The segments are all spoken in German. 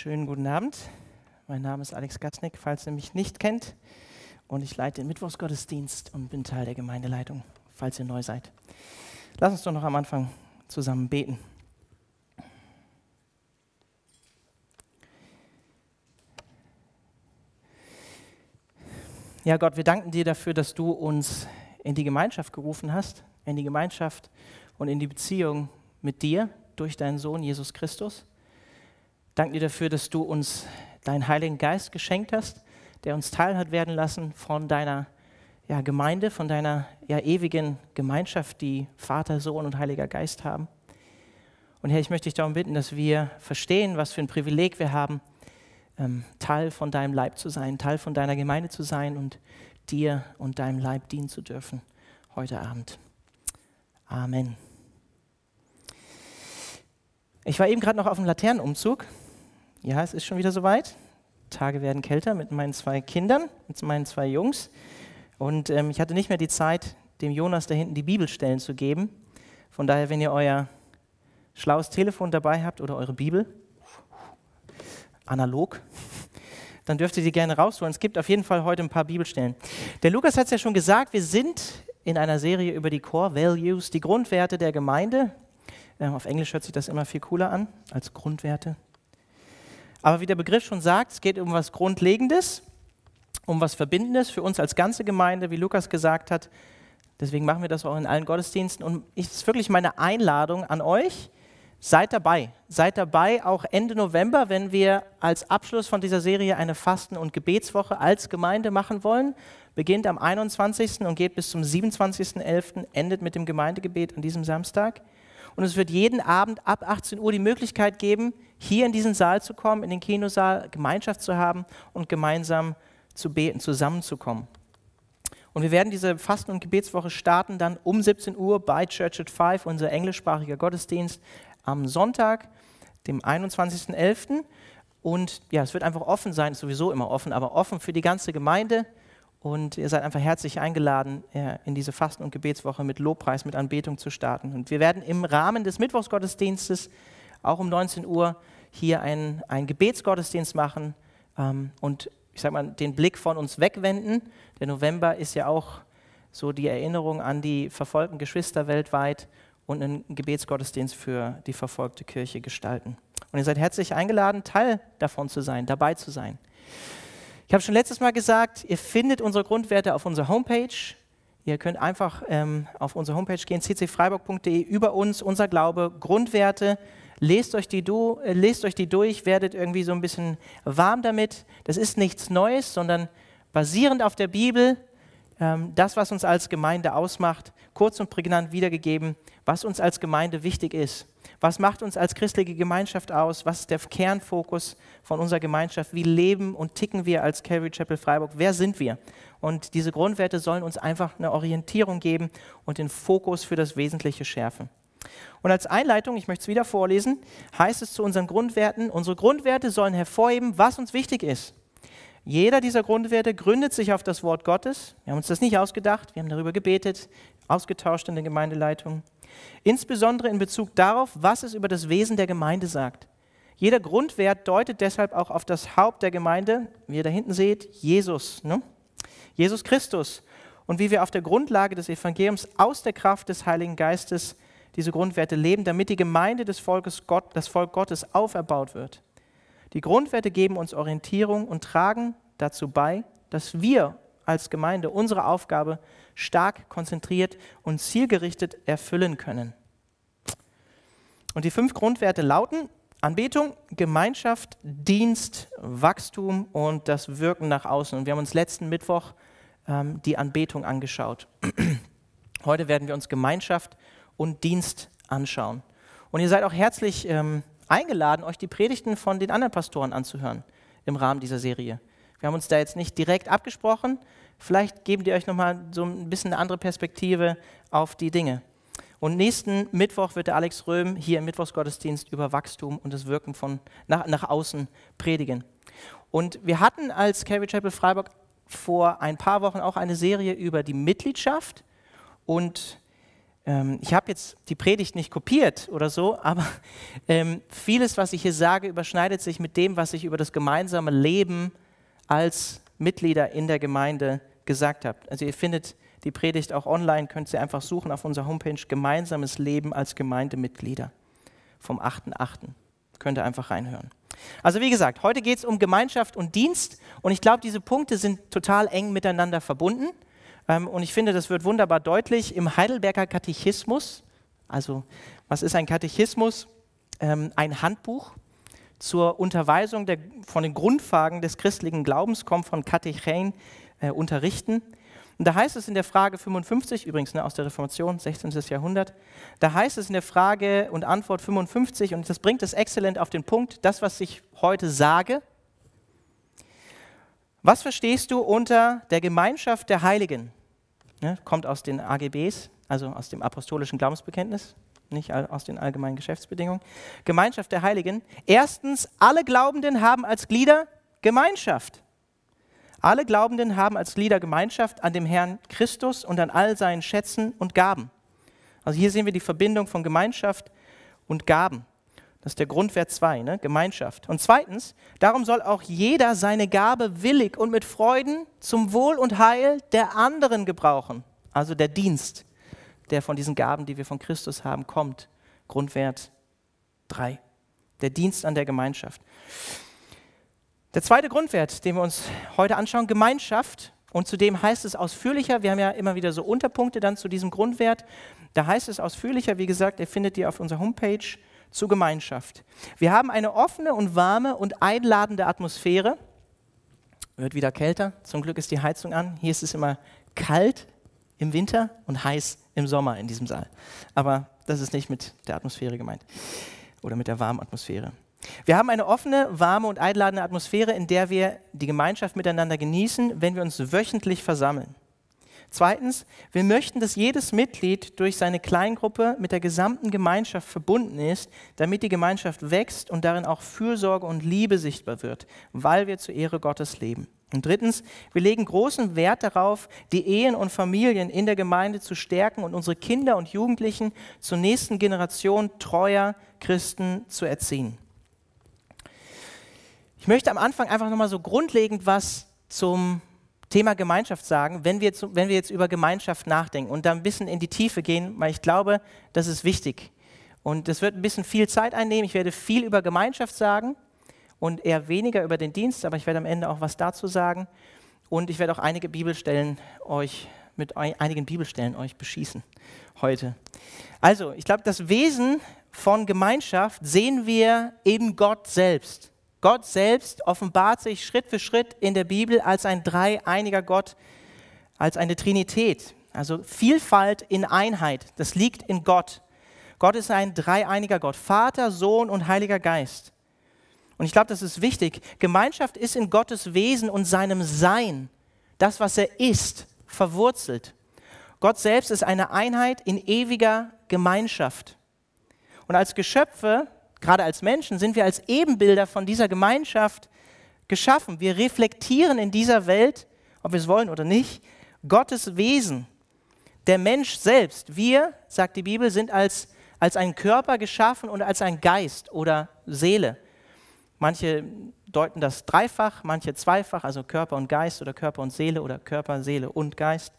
Schönen guten Abend. Mein Name ist Alex Gatznick, falls ihr mich nicht kennt. Und ich leite den Mittwochsgottesdienst und bin Teil der Gemeindeleitung, falls ihr neu seid. Lass uns doch noch am Anfang zusammen beten. Ja, Gott, wir danken dir dafür, dass du uns in die Gemeinschaft gerufen hast, in die Gemeinschaft und in die Beziehung mit dir durch deinen Sohn Jesus Christus. Danke dir dafür, dass du uns deinen Heiligen Geist geschenkt hast, der uns teil hat werden lassen von deiner ja, Gemeinde, von deiner ja, ewigen Gemeinschaft, die Vater, Sohn und Heiliger Geist haben. Und Herr, ich möchte dich darum bitten, dass wir verstehen, was für ein Privileg wir haben, ähm, Teil von deinem Leib zu sein, Teil von deiner Gemeinde zu sein und dir und deinem Leib dienen zu dürfen heute Abend. Amen. Ich war eben gerade noch auf dem Laternenumzug ja, es ist schon wieder soweit. Tage werden kälter mit meinen zwei Kindern, mit meinen zwei Jungs. Und ähm, ich hatte nicht mehr die Zeit, dem Jonas da hinten die Bibelstellen zu geben. Von daher, wenn ihr euer schlaues Telefon dabei habt oder eure Bibel, analog, dann dürft ihr die gerne rausholen. Es gibt auf jeden Fall heute ein paar Bibelstellen. Der Lukas hat es ja schon gesagt, wir sind in einer Serie über die Core Values, die Grundwerte der Gemeinde. Ähm, auf Englisch hört sich das immer viel cooler an als Grundwerte. Aber wie der Begriff schon sagt, es geht um was Grundlegendes, um was Verbindendes für uns als ganze Gemeinde, wie Lukas gesagt hat. Deswegen machen wir das auch in allen Gottesdiensten. Und es ist wirklich meine Einladung an euch. Seid dabei. Seid dabei auch Ende November, wenn wir als Abschluss von dieser Serie eine Fasten- und Gebetswoche als Gemeinde machen wollen. Beginnt am 21. und geht bis zum 27.11., endet mit dem Gemeindegebet an diesem Samstag. Und es wird jeden Abend ab 18 Uhr die Möglichkeit geben, hier in diesen Saal zu kommen, in den Kinosaal, Gemeinschaft zu haben und gemeinsam zu beten, zusammenzukommen. Und wir werden diese Fasten- und Gebetswoche starten dann um 17 Uhr bei Church at Five, unser englischsprachiger Gottesdienst, am Sonntag, dem 21.11. Und ja, es wird einfach offen sein, ist sowieso immer offen, aber offen für die ganze Gemeinde. Und ihr seid einfach herzlich eingeladen, in diese Fasten- und Gebetswoche mit Lobpreis, mit Anbetung zu starten. Und wir werden im Rahmen des Mittwochsgottesdienstes auch um 19 Uhr hier einen, Gebetsgottesdienst machen ähm, und ich sag mal, den Blick von uns wegwenden. Der November ist ja auch so die Erinnerung an die verfolgten Geschwister weltweit und einen Gebetsgottesdienst für die verfolgte Kirche gestalten. Und ihr seid herzlich eingeladen, Teil davon zu sein, dabei zu sein. Ich habe schon letztes Mal gesagt, ihr findet unsere Grundwerte auf unserer Homepage. Ihr könnt einfach ähm, auf unsere Homepage gehen, ccfreiburg.de, über uns, unser Glaube, Grundwerte. Lest euch, die du, äh, lest euch die durch, werdet irgendwie so ein bisschen warm damit. Das ist nichts Neues, sondern basierend auf der Bibel, ähm, das, was uns als Gemeinde ausmacht, kurz und prägnant wiedergegeben, was uns als Gemeinde wichtig ist. Was macht uns als christliche Gemeinschaft aus? Was ist der Kernfokus von unserer Gemeinschaft? Wie leben und ticken wir als Calvary Chapel Freiburg? Wer sind wir? Und diese Grundwerte sollen uns einfach eine Orientierung geben und den Fokus für das Wesentliche schärfen. Und als Einleitung, ich möchte es wieder vorlesen, heißt es zu unseren Grundwerten, unsere Grundwerte sollen hervorheben, was uns wichtig ist. Jeder dieser Grundwerte gründet sich auf das Wort Gottes. Wir haben uns das nicht ausgedacht, wir haben darüber gebetet, ausgetauscht in der Gemeindeleitung. Insbesondere in Bezug darauf, was es über das Wesen der Gemeinde sagt. Jeder Grundwert deutet deshalb auch auf das Haupt der Gemeinde, wie ihr da hinten seht, Jesus. Ne? Jesus Christus. Und wie wir auf der Grundlage des Evangeliums aus der Kraft des Heiligen Geistes diese Grundwerte leben, damit die Gemeinde des Volkes Gott, das Volk Gottes auferbaut wird. Die Grundwerte geben uns Orientierung und tragen dazu bei, dass wir als Gemeinde unsere Aufgabe stark, konzentriert und zielgerichtet erfüllen können. Und die fünf Grundwerte lauten Anbetung, Gemeinschaft, Dienst, Wachstum und das Wirken nach außen. Und wir haben uns letzten Mittwoch ähm, die Anbetung angeschaut. Heute werden wir uns Gemeinschaft und Dienst anschauen. Und ihr seid auch herzlich ähm, eingeladen, euch die Predigten von den anderen Pastoren anzuhören im Rahmen dieser Serie. Wir haben uns da jetzt nicht direkt abgesprochen. Vielleicht geben die euch nochmal so ein bisschen eine andere Perspektive auf die Dinge. Und nächsten Mittwoch wird der Alex Röhm hier im Mittwochsgottesdienst über Wachstum und das Wirken von nach, nach außen predigen. Und wir hatten als Calvary Chapel Freiburg vor ein paar Wochen auch eine Serie über die Mitgliedschaft. Und Ähm, ich habe jetzt die Predigt nicht kopiert oder so, aber ähm, vieles, was ich hier sage, überschneidet sich mit dem, was ich über das gemeinsame Leben als Mitglieder in der Gemeinde gesagt habe. Also ihr findet die Predigt auch online, könnt ihr einfach suchen auf unserer Homepage Gemeinsames Leben als Gemeindemitglieder vom 8.8. Könnt ihr einfach reinhören. Also wie gesagt, heute geht es um Gemeinschaft und Dienst und ich glaube, diese Punkte sind total eng miteinander verbunden. Ähm, und ich finde, das wird wunderbar deutlich im Heidelberger Katechismus. Also, was ist ein Katechismus? Ähm, ein Handbuch zur Unterweisung der, von den Grundfragen des christlichen Glaubens, kommt von Katechein äh, unterrichten. Und da heißt es in der Frage 55, übrigens ne, aus der Reformation, 16. Jahrhundert, da heißt es in der Frage und Antwort 55, und das bringt es exzellent auf den Punkt, das, was ich heute sage, was verstehst du unter der Gemeinschaft der Heiligen? Ne, kommt aus den AGBs, also aus dem apostolischen Glaubensbekenntnis, nicht aus den allgemeinen Geschäftsbedingungen. Gemeinschaft der Heiligen. Erstens, alle Glaubenden haben als Glieder Gemeinschaft. Alle Glaubenden haben als Glieder Gemeinschaft an dem Herrn Christus und an all seinen Schätzen und Gaben. Also hier sehen wir die Verbindung von Gemeinschaft und Gaben. Das ist der Grundwert 2, ne? Gemeinschaft. Und zweitens, darum soll auch jeder seine Gabe willig und mit Freuden zum Wohl und Heil der anderen gebrauchen. Also der Dienst, der von diesen Gaben, die wir von Christus haben, kommt. Grundwert 3. Der Dienst an der Gemeinschaft. Der zweite Grundwert, den wir uns heute anschauen, Gemeinschaft. Und zudem heißt es ausführlicher, wir haben ja immer wieder so Unterpunkte dann zu diesem Grundwert. Da heißt es ausführlicher, wie gesagt, ihr findet ihr auf unserer Homepage zur Gemeinschaft. Wir haben eine offene und warme und einladende Atmosphäre. Wird wieder kälter. Zum Glück ist die Heizung an. Hier ist es immer kalt im Winter und heiß im Sommer in diesem Saal. Aber das ist nicht mit der Atmosphäre gemeint oder mit der warmen Atmosphäre. Wir haben eine offene, warme und einladende Atmosphäre, in der wir die Gemeinschaft miteinander genießen, wenn wir uns wöchentlich versammeln. Zweitens, wir möchten, dass jedes Mitglied durch seine Kleingruppe mit der gesamten Gemeinschaft verbunden ist, damit die Gemeinschaft wächst und darin auch Fürsorge und Liebe sichtbar wird, weil wir zur Ehre Gottes leben. Und drittens, wir legen großen Wert darauf, die Ehen und Familien in der Gemeinde zu stärken und unsere Kinder und Jugendlichen zur nächsten Generation treuer Christen zu erziehen. Ich möchte am Anfang einfach nochmal so grundlegend was zum Thema Gemeinschaft sagen, wenn wir, jetzt, wenn wir jetzt über Gemeinschaft nachdenken und da ein bisschen in die Tiefe gehen, weil ich glaube, das ist wichtig. Und das wird ein bisschen viel Zeit einnehmen. Ich werde viel über Gemeinschaft sagen und eher weniger über den Dienst, aber ich werde am Ende auch was dazu sagen. Und ich werde auch einige Bibelstellen euch mit einigen Bibelstellen euch beschießen heute. Also, ich glaube, das Wesen von Gemeinschaft sehen wir in Gott selbst. Gott selbst offenbart sich Schritt für Schritt in der Bibel als ein dreieiniger Gott, als eine Trinität. Also Vielfalt in Einheit, das liegt in Gott. Gott ist ein dreieiniger Gott, Vater, Sohn und Heiliger Geist. Und ich glaube, das ist wichtig. Gemeinschaft ist in Gottes Wesen und seinem Sein, das, was er ist, verwurzelt. Gott selbst ist eine Einheit in ewiger Gemeinschaft. Und als Geschöpfe gerade als Menschen sind wir als Ebenbilder von dieser Gemeinschaft geschaffen. Wir reflektieren in dieser Welt, ob wir es wollen oder nicht, Gottes Wesen. Der Mensch selbst, wir, sagt die Bibel, sind als, als ein Körper geschaffen und als ein Geist oder Seele. Manche deuten das dreifach, manche zweifach, also Körper und Geist oder Körper und Seele oder Körper, Seele und Geist.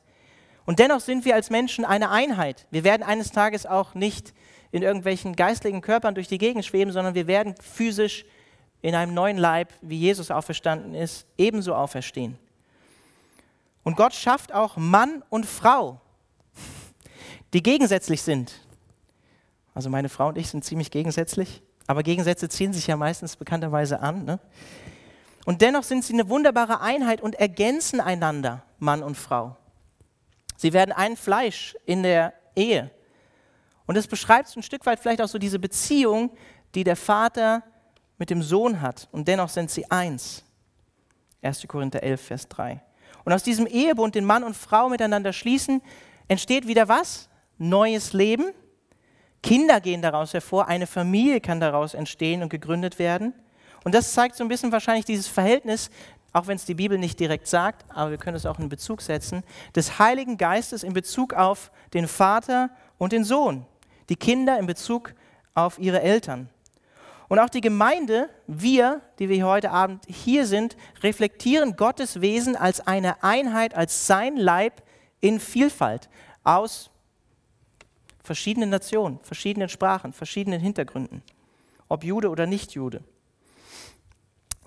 Und dennoch sind wir als Menschen eine Einheit. Wir werden eines Tages auch nicht in irgendwelchen geistlichen Körpern durch die Gegend schweben, sondern wir werden physisch in einem neuen Leib, wie Jesus auferstanden ist, ebenso auferstehen. Und Gott schafft auch Mann und Frau, die gegensätzlich sind. Also meine Frau und ich sind ziemlich gegensätzlich, aber Gegensätze ziehen sich ja meistens bekannterweise an. Ne? Und dennoch sind sie eine wunderbare Einheit und ergänzen einander, Mann und Frau. Sie werden ein Fleisch in der Ehe. Und es beschreibt ein Stück weit vielleicht auch so diese Beziehung, die der Vater mit dem Sohn hat. Und dennoch sind sie eins. 1. Korinther 11, Vers 3. Und aus diesem Ehebund, den Mann und Frau miteinander schließen, entsteht wieder was? Neues Leben. Kinder gehen daraus hervor, eine Familie kann daraus entstehen und gegründet werden. Und das zeigt so ein bisschen wahrscheinlich dieses Verhältnis, auch wenn es die Bibel nicht direkt sagt, aber wir können es auch in Bezug setzen, des Heiligen Geistes in Bezug auf den Vater und den Sohn, die Kinder in Bezug auf ihre Eltern. Und auch die Gemeinde, wir, die wir heute Abend hier sind, reflektieren Gottes Wesen als eine Einheit, als sein Leib in Vielfalt aus verschiedenen Nationen, verschiedenen Sprachen, verschiedenen Hintergründen, ob Jude oder nicht Jude.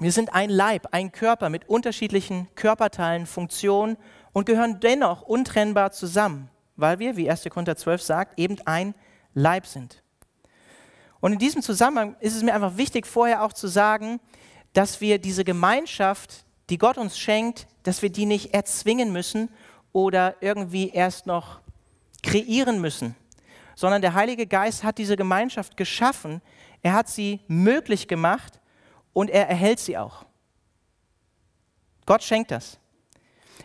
Wir sind ein Leib, ein Körper mit unterschiedlichen Körperteilen, Funktionen und gehören dennoch untrennbar zusammen, weil wir, wie 1. Korinther 12 sagt, eben ein Leib sind. Und in diesem Zusammenhang ist es mir einfach wichtig, vorher auch zu sagen, dass wir diese Gemeinschaft, die Gott uns schenkt, dass wir die nicht erzwingen müssen oder irgendwie erst noch kreieren müssen, sondern der Heilige Geist hat diese Gemeinschaft geschaffen, er hat sie möglich gemacht und er erhält sie auch. Gott schenkt das.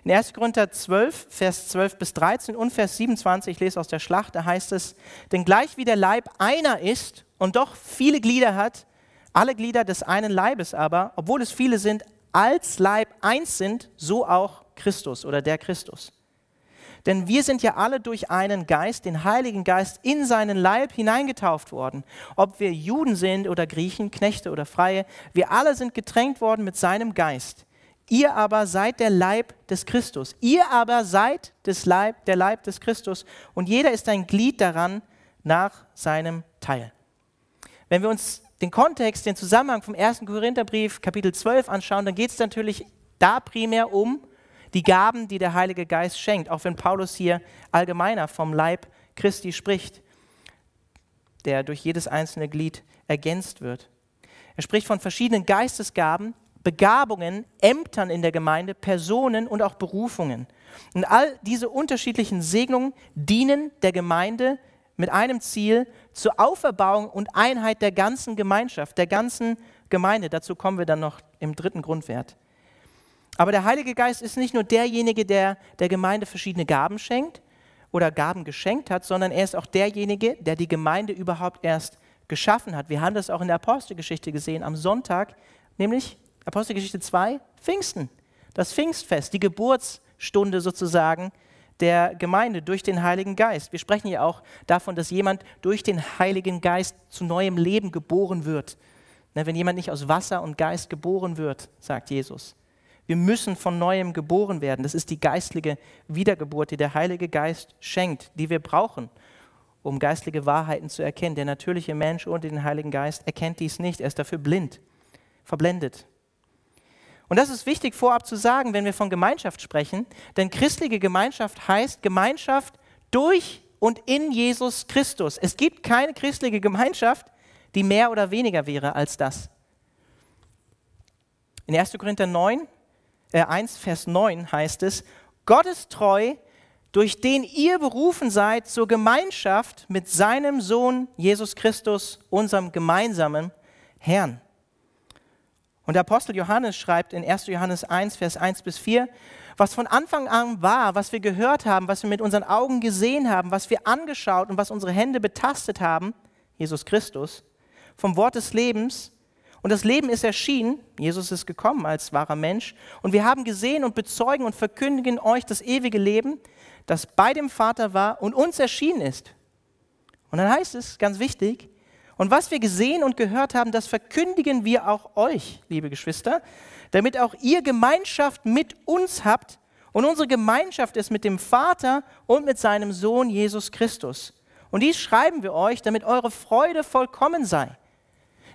In 1. Korinther 12, Vers 12 bis 13 und Vers 27, ich lese aus der Schlacht, da heißt es, denn gleich wie der Leib einer ist und doch viele Glieder hat, alle Glieder des einen Leibes aber, obwohl es viele sind, als Leib eins sind, so auch Christus oder der Christus. Denn wir sind ja alle durch einen Geist, den Heiligen Geist, in seinen Leib hineingetauft worden. Ob wir Juden sind oder Griechen, Knechte oder Freie, wir alle sind getränkt worden mit seinem Geist. Ihr aber seid der Leib des Christus. Ihr aber seid des Leib, der Leib des Christus. Und jeder ist ein Glied daran nach seinem Teil. Wenn wir uns den Kontext, den Zusammenhang vom 1. Korintherbrief, Kapitel 12 anschauen, dann geht es natürlich da primär um die Gaben, die der Heilige Geist schenkt, auch wenn Paulus hier allgemeiner vom Leib Christi spricht, der durch jedes einzelne Glied ergänzt wird. Er spricht von verschiedenen Geistesgaben, Begabungen, Ämtern in der Gemeinde, Personen und auch Berufungen. Und all diese unterschiedlichen Segnungen dienen der Gemeinde mit einem Ziel zur Auferbauung und Einheit der ganzen Gemeinschaft, der ganzen Gemeinde. Dazu kommen wir dann noch im dritten Grundwert. Aber der Heilige Geist ist nicht nur derjenige, der der Gemeinde verschiedene Gaben schenkt oder Gaben geschenkt hat, sondern er ist auch derjenige, der die Gemeinde überhaupt erst geschaffen hat. Wir haben das auch in der Apostelgeschichte gesehen am Sonntag, nämlich Apostelgeschichte 2, Pfingsten, das Pfingstfest, die Geburtsstunde sozusagen der Gemeinde durch den Heiligen Geist. Wir sprechen ja auch davon, dass jemand durch den Heiligen Geist zu neuem Leben geboren wird. Wenn jemand nicht aus Wasser und Geist geboren wird, sagt Jesus. Wir müssen von neuem geboren werden. Das ist die geistliche Wiedergeburt, die der Heilige Geist schenkt, die wir brauchen, um geistliche Wahrheiten zu erkennen. Der natürliche Mensch ohne den Heiligen Geist erkennt dies nicht. Er ist dafür blind, verblendet. Und das ist wichtig vorab zu sagen, wenn wir von Gemeinschaft sprechen, denn christliche Gemeinschaft heißt Gemeinschaft durch und in Jesus Christus. Es gibt keine christliche Gemeinschaft, die mehr oder weniger wäre als das. In 1. Korinther 9 äh 1, Vers 9 heißt es, Gott ist treu, durch den ihr berufen seid zur Gemeinschaft mit seinem Sohn Jesus Christus, unserem gemeinsamen Herrn. Und der Apostel Johannes schreibt in 1. Johannes 1, Vers 1 bis 4, was von Anfang an war, was wir gehört haben, was wir mit unseren Augen gesehen haben, was wir angeschaut und was unsere Hände betastet haben, Jesus Christus, vom Wort des Lebens, und das Leben ist erschienen, Jesus ist gekommen als wahrer Mensch, und wir haben gesehen und bezeugen und verkündigen euch das ewige Leben, das bei dem Vater war und uns erschienen ist. Und dann heißt es, ganz wichtig, und was wir gesehen und gehört haben, das verkündigen wir auch euch, liebe Geschwister, damit auch ihr Gemeinschaft mit uns habt. Und unsere Gemeinschaft ist mit dem Vater und mit seinem Sohn Jesus Christus. Und dies schreiben wir euch, damit eure Freude vollkommen sei.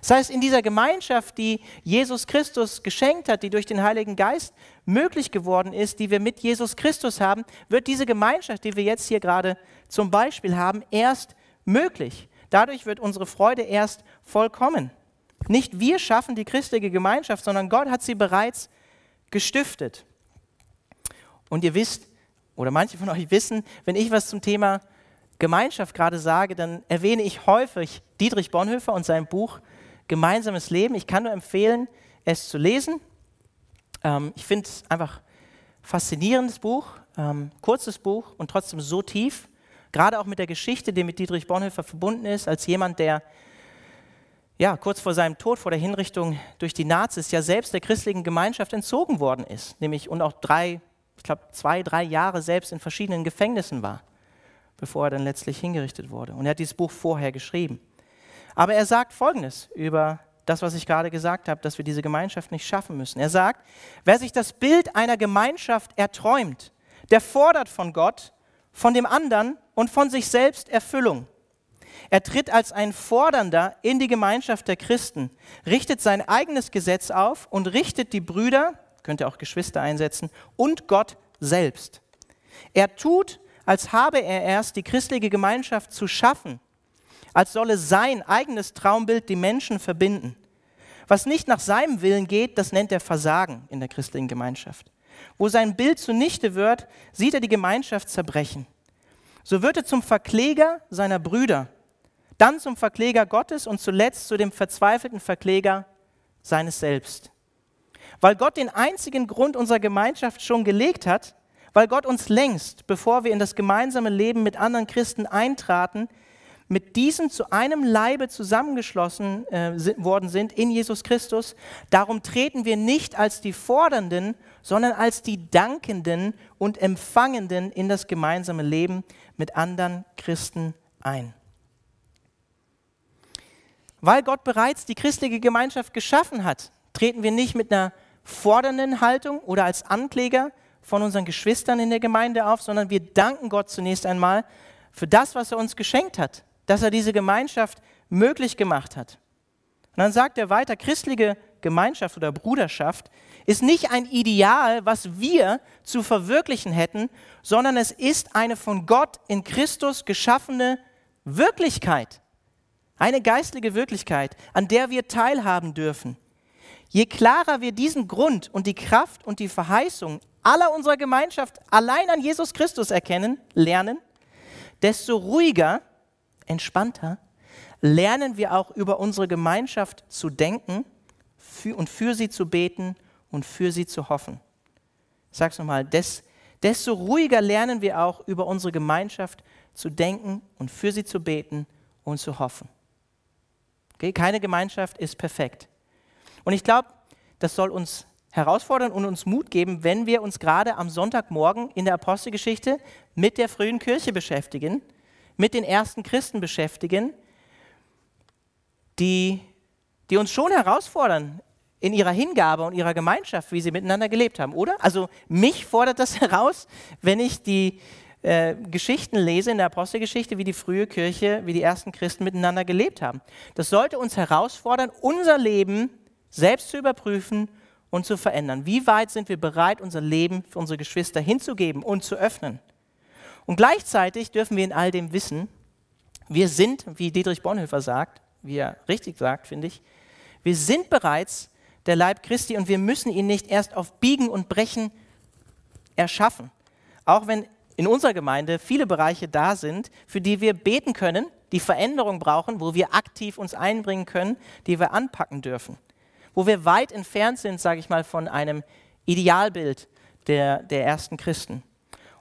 Das heißt, in dieser Gemeinschaft, die Jesus Christus geschenkt hat, die durch den Heiligen Geist möglich geworden ist, die wir mit Jesus Christus haben, wird diese Gemeinschaft, die wir jetzt hier gerade zum Beispiel haben, erst möglich. Dadurch wird unsere Freude erst vollkommen. Nicht wir schaffen die christliche Gemeinschaft, sondern Gott hat sie bereits gestiftet. Und ihr wisst, oder manche von euch wissen, wenn ich was zum Thema Gemeinschaft gerade sage, dann erwähne ich häufig Dietrich Bonhoeffer und sein Buch gemeinsames Leben. Ich kann nur empfehlen, es zu lesen. Ähm, ich finde es einfach faszinierendes Buch, ähm, kurzes Buch und trotzdem so tief. Gerade auch mit der Geschichte, die mit Dietrich Bonhoeffer verbunden ist, als jemand, der ja, kurz vor seinem Tod, vor der Hinrichtung durch die Nazis, ja selbst der christlichen Gemeinschaft entzogen worden ist. Nämlich und auch drei, ich glaube zwei, drei Jahre selbst in verschiedenen Gefängnissen war bevor er dann letztlich hingerichtet wurde. Und er hat dieses Buch vorher geschrieben. Aber er sagt Folgendes über das, was ich gerade gesagt habe, dass wir diese Gemeinschaft nicht schaffen müssen. Er sagt, wer sich das Bild einer Gemeinschaft erträumt, der fordert von Gott, von dem anderen und von sich selbst Erfüllung. Er tritt als ein Fordernder in die Gemeinschaft der Christen, richtet sein eigenes Gesetz auf und richtet die Brüder, könnte auch Geschwister einsetzen, und Gott selbst. Er tut, als habe er erst die christliche Gemeinschaft zu schaffen, als solle sein eigenes Traumbild die Menschen verbinden. Was nicht nach seinem Willen geht, das nennt er Versagen in der christlichen Gemeinschaft. Wo sein Bild zunichte wird, sieht er die Gemeinschaft zerbrechen. So wird er zum Verkläger seiner Brüder dann zum Verkläger Gottes und zuletzt zu dem verzweifelten Verkläger seines Selbst. Weil Gott den einzigen Grund unserer Gemeinschaft schon gelegt hat, weil Gott uns längst, bevor wir in das gemeinsame Leben mit anderen Christen eintraten, mit diesen zu einem Leibe zusammengeschlossen äh, worden sind in Jesus Christus. Darum treten wir nicht als die Fordernden, sondern als die Dankenden und Empfangenden in das gemeinsame Leben mit anderen Christen ein. Weil Gott bereits die christliche Gemeinschaft geschaffen hat, treten wir nicht mit einer fordernden Haltung oder als Ankläger von unseren Geschwistern in der Gemeinde auf, sondern wir danken Gott zunächst einmal für das, was er uns geschenkt hat, dass er diese Gemeinschaft möglich gemacht hat. Und dann sagt er weiter, christliche Gemeinschaft oder Bruderschaft ist nicht ein Ideal, was wir zu verwirklichen hätten, sondern es ist eine von Gott in Christus geschaffene Wirklichkeit. Eine geistliche Wirklichkeit, an der wir teilhaben dürfen. Je klarer wir diesen Grund und die Kraft und die Verheißung aller unserer Gemeinschaft allein an Jesus Christus erkennen, lernen, desto ruhiger, entspannter lernen wir auch über unsere Gemeinschaft zu denken für, und für sie zu beten und für sie zu hoffen. Ich sage es nochmal, des, desto ruhiger lernen wir auch über unsere Gemeinschaft zu denken und für sie zu beten und zu hoffen. Okay? Keine Gemeinschaft ist perfekt. Und ich glaube, das soll uns herausfordern und uns Mut geben, wenn wir uns gerade am Sonntagmorgen in der Apostelgeschichte mit der frühen Kirche beschäftigen, mit den ersten Christen beschäftigen, die, die uns schon herausfordern in ihrer Hingabe und ihrer Gemeinschaft, wie sie miteinander gelebt haben, oder? Also mich fordert das heraus, wenn ich die, äh, Geschichten lese in der Apostelgeschichte, wie die frühe Kirche, wie die ersten Christen miteinander gelebt haben. Das sollte uns herausfordern, unser Leben selbst zu überprüfen und zu verändern. Wie weit sind wir bereit, unser Leben für unsere Geschwister hinzugeben und zu öffnen? Und gleichzeitig dürfen wir in all dem wissen, wir sind, wie Dietrich Bonhoeffer sagt, wie er richtig sagt, finde ich, wir sind bereits der Leib Christi und wir müssen ihn nicht erst auf Biegen und Brechen erschaffen. Auch wenn in unserer Gemeinde viele Bereiche da sind, für die wir beten können, die Veränderung brauchen, wo wir aktiv uns einbringen können, die wir anpacken dürfen. Wo wir weit entfernt sind, sage ich mal, von einem Idealbild der, der ersten Christen.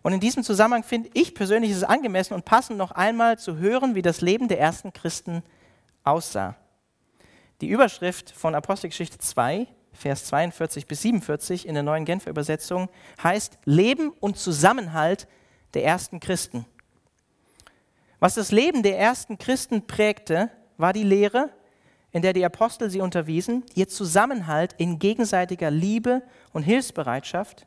Und in diesem Zusammenhang finde ich persönlich es angemessen und passend, noch einmal zu hören, wie das Leben der ersten Christen aussah. Die Überschrift von Apostelgeschichte 2 Vers 42 bis 47 in der neuen Genfer Übersetzung heißt Leben und Zusammenhalt der ersten Christen. Was das Leben der ersten Christen prägte, war die Lehre, in der die Apostel sie unterwiesen, ihr Zusammenhalt in gegenseitiger Liebe und Hilfsbereitschaft,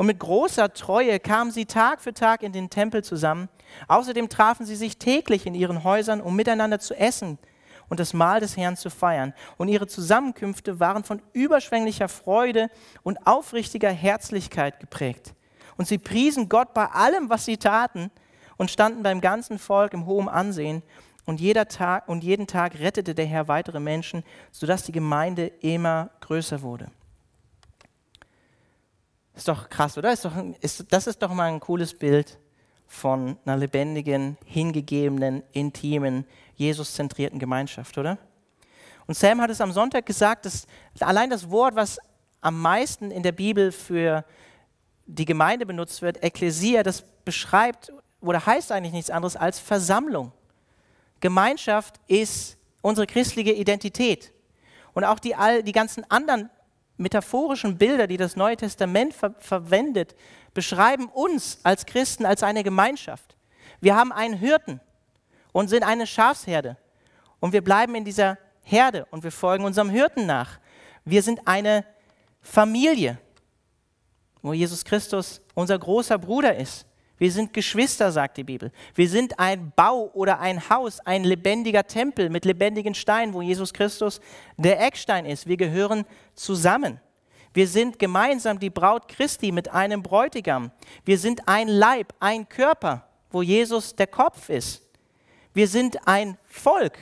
und mit großer Treue kamen sie Tag für Tag in den Tempel zusammen. Außerdem trafen sie sich täglich in ihren Häusern, um miteinander zu essen und das Mahl des Herrn zu feiern. Und ihre Zusammenkünfte waren von überschwänglicher Freude und aufrichtiger Herzlichkeit geprägt. Und sie priesen Gott bei allem, was sie taten und standen beim ganzen Volk im hohen Ansehen. Und, jeder Tag, und jeden Tag rettete der Herr weitere Menschen, sodass die Gemeinde immer größer wurde. Ist doch krass, oder? Ist doch, ist, das ist doch mal ein cooles Bild von einer lebendigen, hingegebenen, intimen, Jesus-zentrierten Gemeinschaft, oder? Und Sam hat es am Sonntag gesagt, dass allein das Wort, was am meisten in der Bibel für die Gemeinde benutzt wird, Ekklesia, das beschreibt oder heißt eigentlich nichts anderes als Versammlung. Gemeinschaft ist unsere christliche Identität. Und auch die, all, die ganzen anderen metaphorischen Bilder, die das Neue Testament ver verwendet, beschreiben uns als Christen als eine Gemeinschaft. Wir haben einen Hirten und sind eine Schafsherde. Und wir bleiben in dieser Herde und wir folgen unserem Hirten nach. Wir sind eine Familie, wo Jesus Christus unser großer Bruder ist. Wir sind Geschwister, sagt die Bibel. Wir sind ein Bau oder ein Haus, ein lebendiger Tempel mit lebendigen Steinen, wo Jesus Christus der Eckstein ist. Wir gehören zusammen. Wir sind gemeinsam die Braut Christi mit einem Bräutigam. Wir sind ein Leib, ein Körper, wo Jesus der Kopf ist. Wir sind ein Volk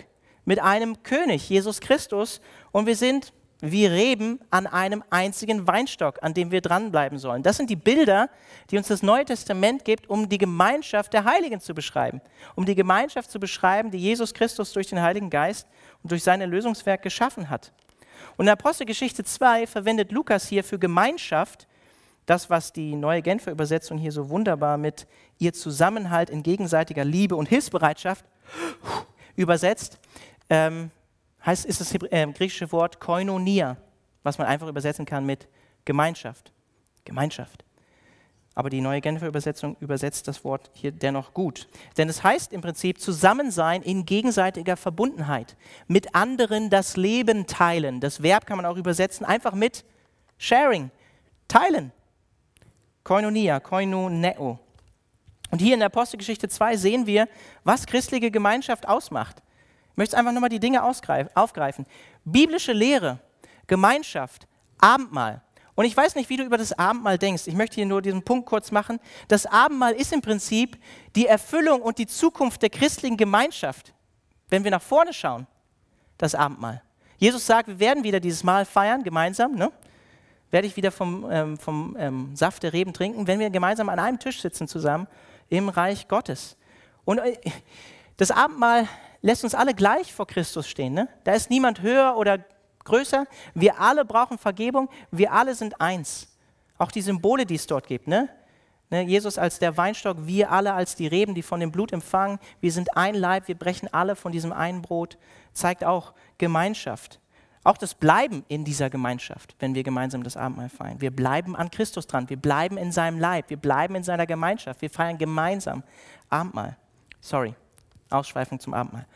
mit einem König, Jesus Christus. Und wir sind wie Reben an einem einzigen Weinstock, an dem wir dranbleiben sollen. Das sind die Bilder, die uns das Neue Testament gibt, um die Gemeinschaft der Heiligen zu beschreiben. Um die Gemeinschaft zu beschreiben, die Jesus Christus durch den Heiligen Geist und durch sein Erlösungswerk geschaffen hat. Und in Apostelgeschichte 2 verwendet Lukas hier für Gemeinschaft das, was die neue Genfer Übersetzung hier so wunderbar mit ihr Zusammenhalt in gegenseitiger Liebe und Hilfsbereitschaft übersetzt. Ähm, heißt, ist das äh, griechische Wort Koinonia, was man einfach übersetzen kann mit Gemeinschaft. Gemeinschaft. Aber die neue Genfer Übersetzung übersetzt das Wort hier dennoch gut. Denn es heißt im Prinzip Zusammensein in gegenseitiger Verbundenheit, mit anderen das Leben teilen. Das Verb kann man auch übersetzen einfach mit Sharing, teilen. Koinonia, koinoneo. Und hier in der Apostelgeschichte 2 sehen wir, was christliche Gemeinschaft ausmacht möchte einfach nochmal die Dinge aufgreifen. Biblische Lehre, Gemeinschaft, Abendmahl. Und ich weiß nicht, wie du über das Abendmahl denkst. Ich möchte hier nur diesen Punkt kurz machen. Das Abendmahl ist im Prinzip die Erfüllung und die Zukunft der christlichen Gemeinschaft. Wenn wir nach vorne schauen, das Abendmahl. Jesus sagt, wir werden wieder dieses Mahl feiern, gemeinsam. Ne? Werde ich wieder vom, ähm, vom ähm, Saft der Reben trinken, wenn wir gemeinsam an einem Tisch sitzen zusammen im Reich Gottes. Und äh, das Abendmahl lässt uns alle gleich vor Christus stehen. Ne? Da ist niemand höher oder größer. Wir alle brauchen Vergebung. Wir alle sind eins. Auch die Symbole, die es dort gibt. Ne? Ne, Jesus als der Weinstock, wir alle als die Reben, die von dem Blut empfangen. Wir sind ein Leib, wir brechen alle von diesem einen Brot. Zeigt auch Gemeinschaft. Auch das Bleiben in dieser Gemeinschaft, wenn wir gemeinsam das Abendmahl feiern. Wir bleiben an Christus dran, wir bleiben in seinem Leib, wir bleiben in seiner Gemeinschaft, wir feiern gemeinsam Abendmahl. Sorry. Ausschweifung zum Abendmahl.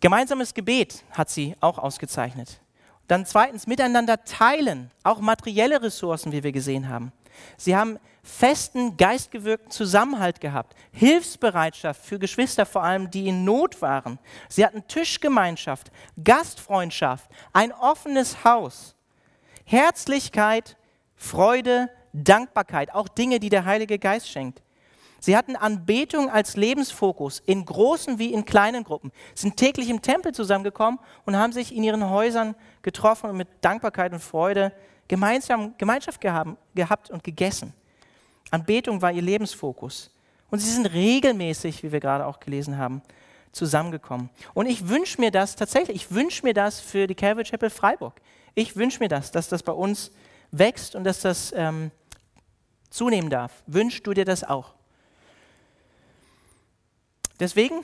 Gemeinsames Gebet hat sie auch ausgezeichnet. Dann zweitens miteinander teilen, auch materielle Ressourcen, wie wir gesehen haben. Sie haben festen, geistgewirkten Zusammenhalt gehabt, Hilfsbereitschaft für Geschwister, vor allem die in Not waren. Sie hatten Tischgemeinschaft, Gastfreundschaft, ein offenes Haus, Herzlichkeit, Freude, Dankbarkeit, auch Dinge, die der Heilige Geist schenkt. Sie hatten Anbetung als Lebensfokus in großen wie in kleinen Gruppen, sind täglich im Tempel zusammengekommen und haben sich in ihren Häusern getroffen und mit Dankbarkeit und Freude gemeinsam Gemeinschaft gehabt und gegessen. Anbetung war ihr Lebensfokus. Und sie sind regelmäßig, wie wir gerade auch gelesen haben, zusammengekommen. Und ich wünsche mir das tatsächlich, ich wünsche mir das für die Calvary Chapel Freiburg. Ich wünsche mir das, dass das bei uns wächst und dass das ähm, zunehmen darf. Wünschst du dir das auch? Deswegen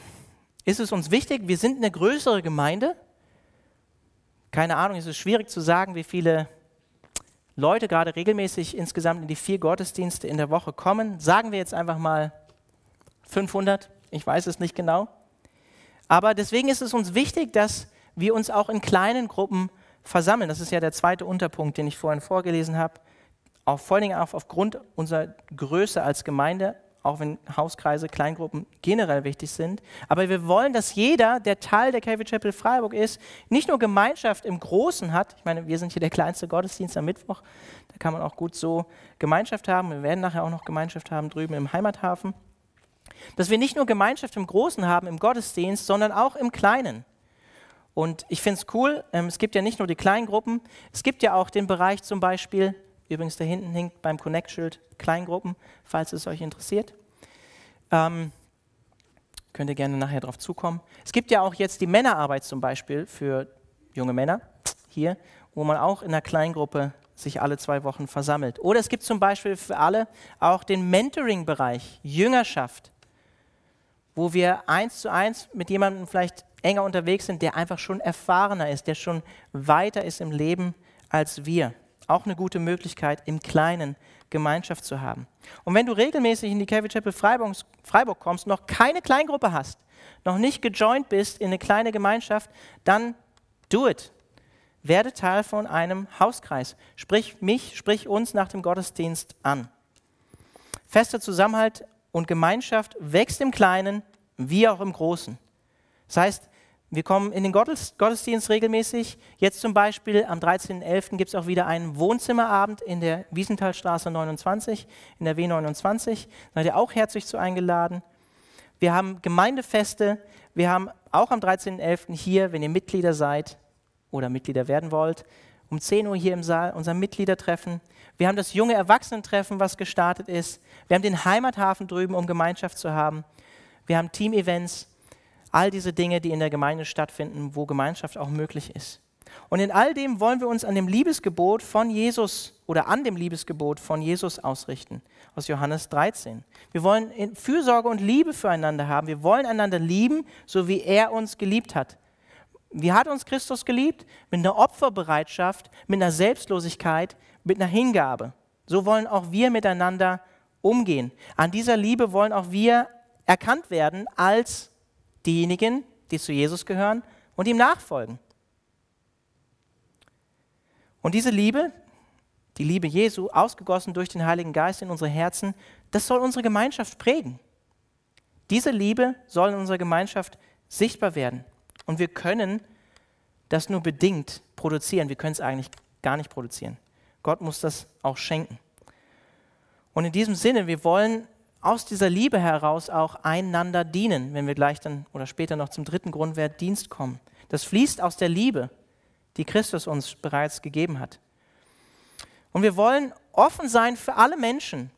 ist es uns wichtig, wir sind eine größere Gemeinde. Keine Ahnung, es ist schwierig zu sagen, wie viele Leute gerade regelmäßig insgesamt in die vier Gottesdienste in der Woche kommen. Sagen wir jetzt einfach mal 500, ich weiß es nicht genau. Aber deswegen ist es uns wichtig, dass wir uns auch in kleinen Gruppen versammeln. Das ist ja der zweite Unterpunkt, den ich vorhin vorgelesen habe. Auch vor allen Dingen auch aufgrund unserer Größe als Gemeinde auch wenn Hauskreise, Kleingruppen generell wichtig sind. Aber wir wollen, dass jeder, der Teil der Calvary Chapel Freiburg ist, nicht nur Gemeinschaft im Großen hat. Ich meine, wir sind hier der kleinste Gottesdienst am Mittwoch. Da kann man auch gut so Gemeinschaft haben. Wir werden nachher auch noch Gemeinschaft haben drüben im Heimathafen. Dass wir nicht nur Gemeinschaft im Großen haben, im Gottesdienst, sondern auch im Kleinen. Und ich finde es cool, ähm, es gibt ja nicht nur die Kleingruppen, es gibt ja auch den Bereich zum Beispiel Übrigens, da hinten hängt beim Connect-Schild Kleingruppen, falls es euch interessiert. Ähm, könnt ihr gerne nachher drauf zukommen. Es gibt ja auch jetzt die Männerarbeit zum Beispiel für junge Männer hier, wo man auch in einer Kleingruppe sich alle zwei Wochen versammelt. Oder es gibt zum Beispiel für alle auch den Mentoring-Bereich, Jüngerschaft, wo wir eins zu eins mit jemandem vielleicht enger unterwegs sind, der einfach schon erfahrener ist, der schon weiter ist im Leben als wir. Auch eine gute Möglichkeit, im Kleinen Gemeinschaft zu haben. Und wenn du regelmäßig in die Calvary Chapel Freiburg, Freiburg kommst, noch keine Kleingruppe hast, noch nicht gejoint bist in eine kleine Gemeinschaft, dann do it. Werde Teil von einem Hauskreis. Sprich mich, sprich uns nach dem Gottesdienst an. Fester Zusammenhalt und Gemeinschaft wächst im Kleinen wie auch im Großen. Das heißt, wir kommen in den Gottesdienst regelmäßig. Jetzt zum Beispiel am 13.11. gibt es auch wieder einen Wohnzimmerabend in der Wiesenthalstraße 29, in der W29. Da seid ihr auch herzlich zu eingeladen. Wir haben Gemeindefeste. Wir haben auch am 13.11. hier, wenn ihr Mitglieder seid oder Mitglieder werden wollt, um 10 Uhr hier im Saal unser Mitgliedertreffen. Wir haben das junge Erwachsenentreffen, was gestartet ist. Wir haben den Heimathafen drüben, um Gemeinschaft zu haben. Wir haben Team-Events. All diese Dinge, die in der Gemeinde stattfinden, wo Gemeinschaft auch möglich ist. Und in all dem wollen wir uns an dem Liebesgebot von Jesus oder an dem Liebesgebot von Jesus ausrichten, aus Johannes 13. Wir wollen Fürsorge und Liebe füreinander haben. Wir wollen einander lieben, so wie er uns geliebt hat. Wie hat uns Christus geliebt? Mit einer Opferbereitschaft, mit einer Selbstlosigkeit, mit einer Hingabe. So wollen auch wir miteinander umgehen. An dieser Liebe wollen auch wir erkannt werden als diejenigen, die zu Jesus gehören und ihm nachfolgen. Und diese Liebe, die Liebe Jesu, ausgegossen durch den Heiligen Geist in unsere Herzen, das soll unsere Gemeinschaft prägen. Diese Liebe soll in unserer Gemeinschaft sichtbar werden. Und wir können das nur bedingt produzieren. Wir können es eigentlich gar nicht produzieren. Gott muss das auch schenken. Und in diesem Sinne, wir wollen aus dieser Liebe heraus auch einander dienen, wenn wir gleich dann oder später noch zum dritten Grundwert Dienst kommen. Das fließt aus der Liebe, die Christus uns bereits gegeben hat. Und wir wollen offen sein für alle Menschen.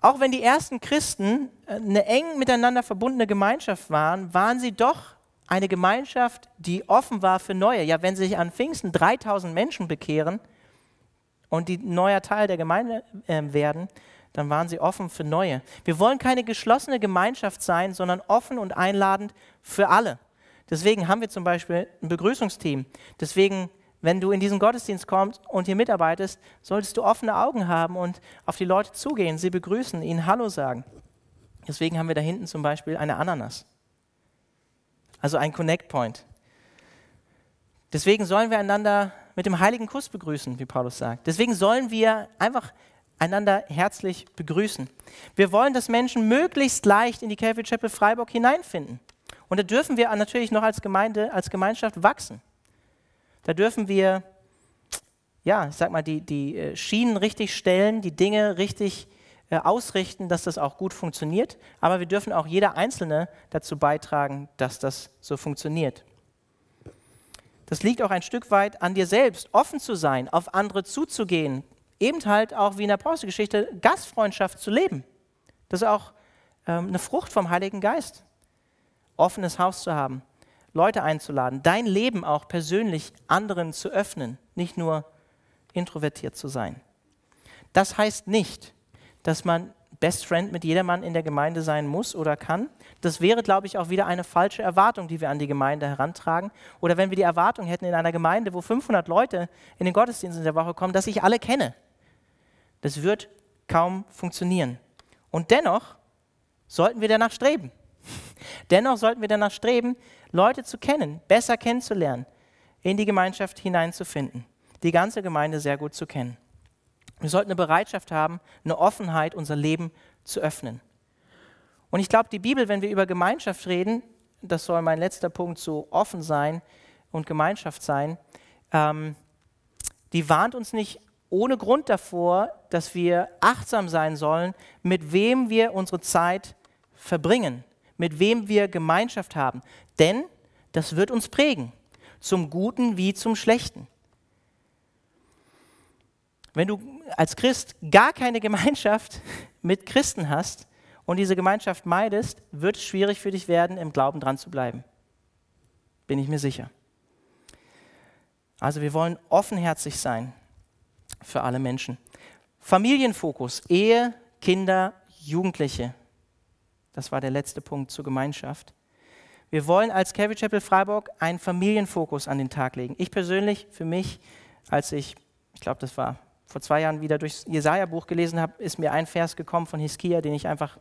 Auch wenn die ersten Christen äh, eine eng miteinander verbundene Gemeinschaft waren, waren sie doch eine Gemeinschaft, die offen war für Neue. Ja, wenn sich an Pfingsten 3000 Menschen bekehren und die neuer Teil der Gemeinde äh, werden, dann waren sie offen für Neue. Wir wollen keine geschlossene Gemeinschaft sein, sondern offen und einladend für alle. Deswegen haben wir zum Beispiel ein Begrüßungsteam. Deswegen, wenn du in diesen Gottesdienst kommst und hier mitarbeitest, solltest du offene Augen haben und auf die Leute zugehen, sie begrüßen, ihnen Hallo sagen. Deswegen haben wir da hinten zum Beispiel eine Ananas. Also ein Connect Point. Deswegen sollen wir einander mit dem heiligen Kuss begrüßen, wie Paulus sagt. Deswegen sollen wir einfach einander herzlich begrüßen. Wir wollen, dass Menschen möglichst leicht in die Calvary Chapel Freiburg hineinfinden. Und da dürfen wir natürlich noch als Gemeinde, als Gemeinschaft wachsen. Da dürfen wir, ja, ich sag mal, die, die äh, Schienen richtig stellen, die Dinge richtig äh, ausrichten, dass das auch gut funktioniert. Aber wir dürfen auch jeder Einzelne dazu beitragen, dass das so funktioniert. Das liegt auch ein Stück weit an dir selbst, offen zu sein, auf andere zuzugehen, eben halt auch wie in der Apostelgeschichte Gastfreundschaft zu leben. Das ist auch ähm, eine Frucht vom Heiligen Geist. Offenes Haus zu haben, Leute einzuladen, dein Leben auch persönlich anderen zu öffnen, nicht nur introvertiert zu sein. Das heißt nicht, dass man Best Friend mit jedermann in der Gemeinde sein muss oder kann. Das wäre, glaube ich, auch wieder eine falsche Erwartung, die wir an die Gemeinde herantragen. Oder wenn wir die Erwartung hätten in einer Gemeinde, wo 500 Leute in den Gottesdienst in der Woche kommen, dass ich alle kenne. Das wird kaum funktionieren. Und dennoch sollten wir danach streben. dennoch sollten wir danach streben, Leute zu kennen, besser kennenzulernen, in die Gemeinschaft hineinzufinden, die ganze Gemeinde sehr gut zu kennen. Wir sollten eine Bereitschaft haben, eine Offenheit, unser Leben zu öffnen. Und ich glaube, die Bibel, wenn wir über Gemeinschaft reden, das soll mein letzter Punkt, so offen sein und Gemeinschaft sein, ähm, die warnt uns nicht ohne Grund davor, dass wir achtsam sein sollen, mit wem wir unsere Zeit verbringen, mit wem wir Gemeinschaft haben. Denn das wird uns prägen, zum Guten wie zum Schlechten. Wenn du als Christ gar keine Gemeinschaft mit Christen hast und diese Gemeinschaft meidest, wird es schwierig für dich werden, im Glauben dran zu bleiben. Bin ich mir sicher. Also wir wollen offenherzig sein für alle Menschen. Familienfokus, Ehe, Kinder, Jugendliche. Das war der letzte Punkt zur Gemeinschaft. Wir wollen als Calvary Chapel Freiburg einen Familienfokus an den Tag legen. Ich persönlich, für mich, als ich, ich glaube, das war vor zwei Jahren wieder durchs Jesaja-Buch gelesen habe, ist mir ein Vers gekommen von Hiskia, den ich einfach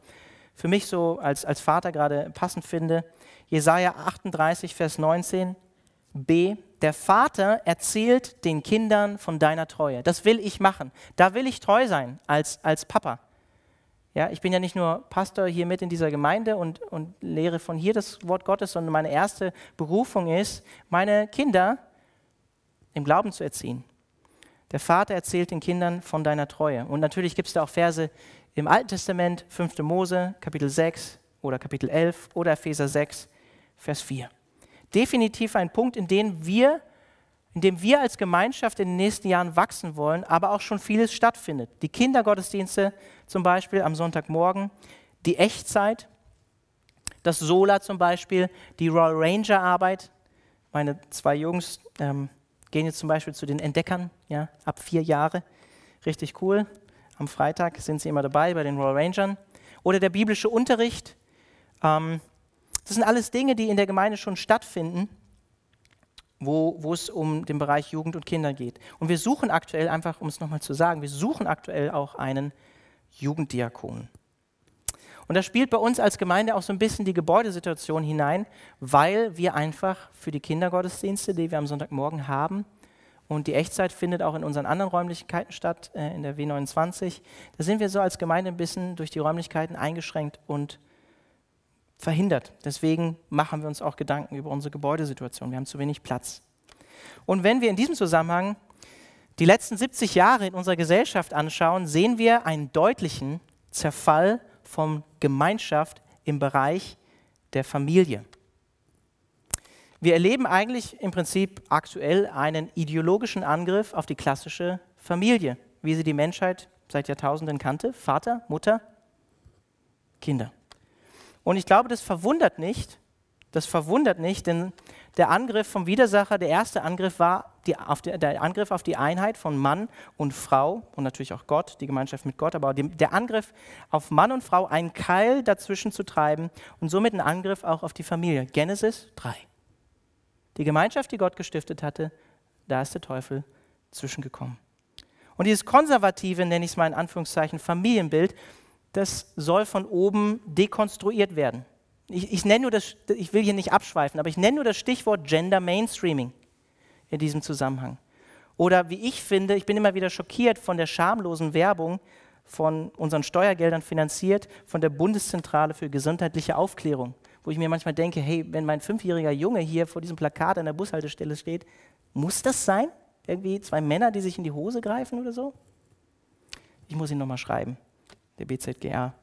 für mich so als, als Vater gerade passend finde. Jesaja 38, Vers 19. Der Vater erzählt den Kindern von deiner Treue. Das will ich machen. Da will ich treu sein als, als Papa. Ja, ich bin ja nicht nur Pastor hier mit in dieser Gemeinde und, und lehre von hier das Wort Gottes, sondern meine erste Berufung ist, meine Kinder im Glauben zu erziehen. Der Vater erzählt den Kindern von deiner Treue. Und natürlich gibt es da auch Verse im Alten Testament, 5. Mose, Kapitel 6 oder Kapitel 11 oder Epheser 6, Vers 4. Definitiv ein Punkt, in dem wir, in dem wir als Gemeinschaft in den nächsten Jahren wachsen wollen, aber auch schon vieles stattfindet. Die Kindergottesdienste zum Beispiel am Sonntagmorgen, die Echtzeit, das Sola zum Beispiel, die Royal Ranger Arbeit. Meine zwei Jungs ähm, gehen jetzt zum Beispiel zu den Entdeckern, ja, ab vier Jahre. Richtig cool. Am Freitag sind sie immer dabei bei den Royal Rangern. Oder der biblische Unterricht. Ähm, das sind alles Dinge, die in der Gemeinde schon stattfinden, wo, wo es um den Bereich Jugend und Kinder geht. Und wir suchen aktuell, einfach um es nochmal zu sagen, wir suchen aktuell auch einen Jugenddiakon. Und das spielt bei uns als Gemeinde auch so ein bisschen die Gebäudesituation hinein, weil wir einfach für die Kindergottesdienste, die wir am Sonntagmorgen haben, und die Echtzeit findet auch in unseren anderen Räumlichkeiten statt, äh, in der W29, da sind wir so als Gemeinde ein bisschen durch die Räumlichkeiten eingeschränkt und verhindert. Deswegen machen wir uns auch Gedanken über unsere Gebäudesituation. Wir haben zu wenig Platz. Und wenn wir in diesem Zusammenhang die letzten 70 Jahre in unserer Gesellschaft anschauen, sehen wir einen deutlichen Zerfall von Gemeinschaft im Bereich der Familie. Wir erleben eigentlich im Prinzip aktuell einen ideologischen Angriff auf die klassische Familie, wie sie die Menschheit seit Jahrtausenden kannte. Vater, Mutter, Kinder. Und ich glaube, das verwundert nicht, das verwundert nicht, denn der Angriff vom Widersacher, der erste Angriff war die, die, der Angriff auf die Einheit von Mann und Frau und natürlich auch Gott, die Gemeinschaft mit Gott, aber die, der Angriff auf Mann und Frau, einen Keil dazwischen zu treiben und somit ein Angriff auch auf die Familie. Genesis 3. Die Gemeinschaft, die Gott gestiftet hatte, da ist der Teufel zwischengekommen. Und dieses konservative, nenne ich es mal in Anführungszeichen, Familienbild, das soll von oben dekonstruiert werden. Ich, ich, nenne nur das, ich will hier nicht abschweifen, aber ich nenne nur das Stichwort Gender Mainstreaming in diesem Zusammenhang. Oder wie ich finde, ich bin immer wieder schockiert von der schamlosen Werbung von unseren Steuergeldern finanziert, von der Bundeszentrale für gesundheitliche Aufklärung, wo ich mir manchmal denke, hey, wenn mein fünfjähriger Junge hier vor diesem Plakat an der Bushaltestelle steht, muss das sein? Irgendwie zwei Männer, die sich in die Hose greifen oder so? Ich muss ihn nochmal schreiben, der BZGA.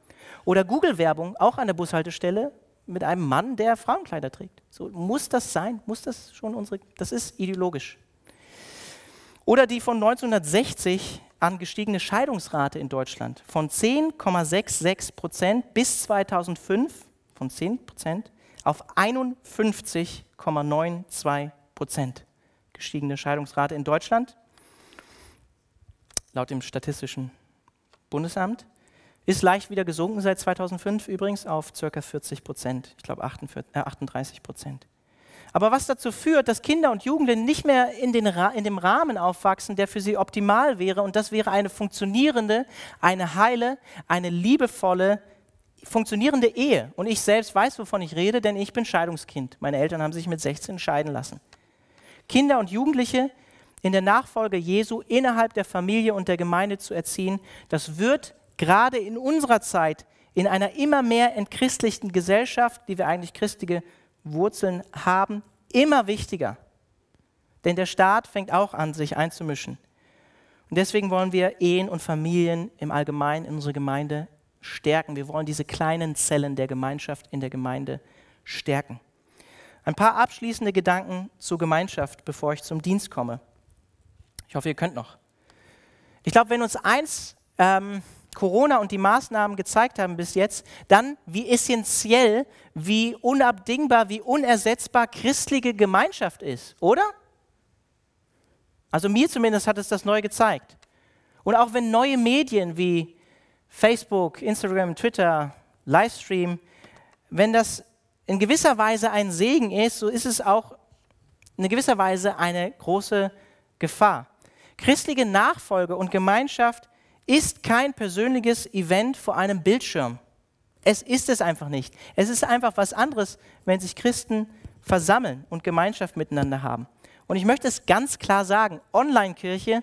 Oder Google-Werbung, auch an der Bushaltestelle, mit einem Mann, der Frauenkleider trägt. So, muss das sein? Muss das schon unsere. Das ist ideologisch. Oder die von 1960 angestiegene Scheidungsrate in Deutschland von 10,66 Prozent bis 2005 von 10 Prozent auf 51,92 Prozent gestiegene Scheidungsrate in Deutschland, laut dem Statistischen Bundesamt. Ist leicht wieder gesunken seit 2005 übrigens auf ca. 40 Prozent, ich glaube 38 Prozent. Aber was dazu führt, dass Kinder und Jugendliche nicht mehr in, den in dem Rahmen aufwachsen, der für sie optimal wäre, und das wäre eine funktionierende, eine heile, eine liebevolle, funktionierende Ehe. Und ich selbst weiß, wovon ich rede, denn ich bin Scheidungskind. Meine Eltern haben sich mit 16 scheiden lassen. Kinder und Jugendliche in der Nachfolge Jesu innerhalb der Familie und der Gemeinde zu erziehen, das wird gerade in unserer Zeit, in einer immer mehr entchristlichten Gesellschaft, die wir eigentlich christliche Wurzeln haben, immer wichtiger. Denn der Staat fängt auch an, sich einzumischen. Und deswegen wollen wir Ehen und Familien im Allgemeinen in unserer Gemeinde stärken. Wir wollen diese kleinen Zellen der Gemeinschaft in der Gemeinde stärken. Ein paar abschließende Gedanken zur Gemeinschaft, bevor ich zum Dienst komme. Ich hoffe, ihr könnt noch. Ich glaube, wenn uns eins ähm, Corona und die Maßnahmen gezeigt haben bis jetzt, dann wie essentiell, wie unabdingbar, wie unersetzbar christliche Gemeinschaft ist, oder? Also mir zumindest hat es das neu gezeigt. Und auch wenn neue Medien wie Facebook, Instagram, Twitter, Livestream, wenn das in gewisser Weise ein Segen ist, so ist es auch in gewisser Weise eine große Gefahr. Christliche Nachfolge und Gemeinschaft ist kein persönliches Event vor einem Bildschirm. Es ist es einfach nicht. Es ist einfach was anderes, wenn sich Christen versammeln und Gemeinschaft miteinander haben. Und ich möchte es ganz klar sagen, Online-Kirche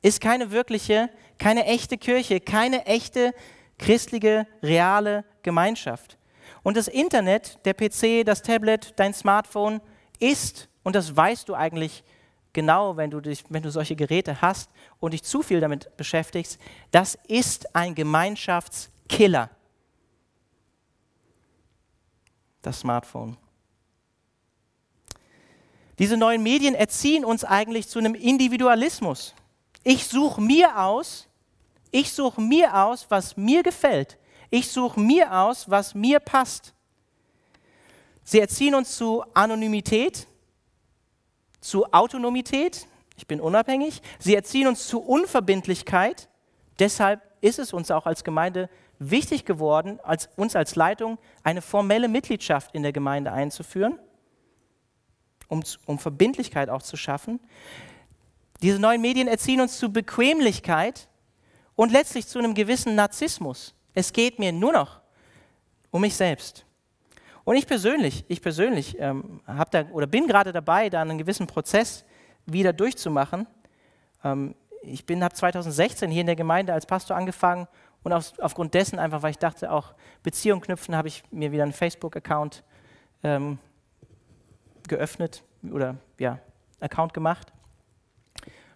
ist keine wirkliche, keine echte Kirche, keine echte christliche, reale Gemeinschaft. Und das Internet, der PC, das Tablet, dein Smartphone ist, und das weißt du eigentlich genau, wenn du, dich, wenn du solche Geräte hast und dich zu viel damit beschäftigst, das ist ein Gemeinschaftskiller. Das Smartphone. Diese neuen Medien erziehen uns eigentlich zu einem Individualismus. Ich suche mir aus, ich suche mir aus, was mir gefällt. Ich suche mir aus, was mir passt. Sie erziehen uns zu Anonymität, zu Autonomität, ich bin unabhängig. Sie erziehen uns zu Unverbindlichkeit. Deshalb ist es uns auch als Gemeinde wichtig geworden, als, uns als Leitung eine formelle Mitgliedschaft in der Gemeinde einzuführen, um, um Verbindlichkeit auch zu schaffen. Diese neuen Medien erziehen uns zu Bequemlichkeit und letztlich zu einem gewissen Narzissmus. Es geht mir nur noch um mich selbst. Und ich persönlich, ich persönlich ähm, da, oder bin gerade dabei, da einen gewissen Prozess wieder durchzumachen. Ähm, ich habe 2016 hier in der Gemeinde als Pastor angefangen und auf, aufgrund dessen, einfach weil ich dachte, auch Beziehung knüpfen, habe ich mir wieder einen Facebook-Account ähm, geöffnet oder ja, Account gemacht.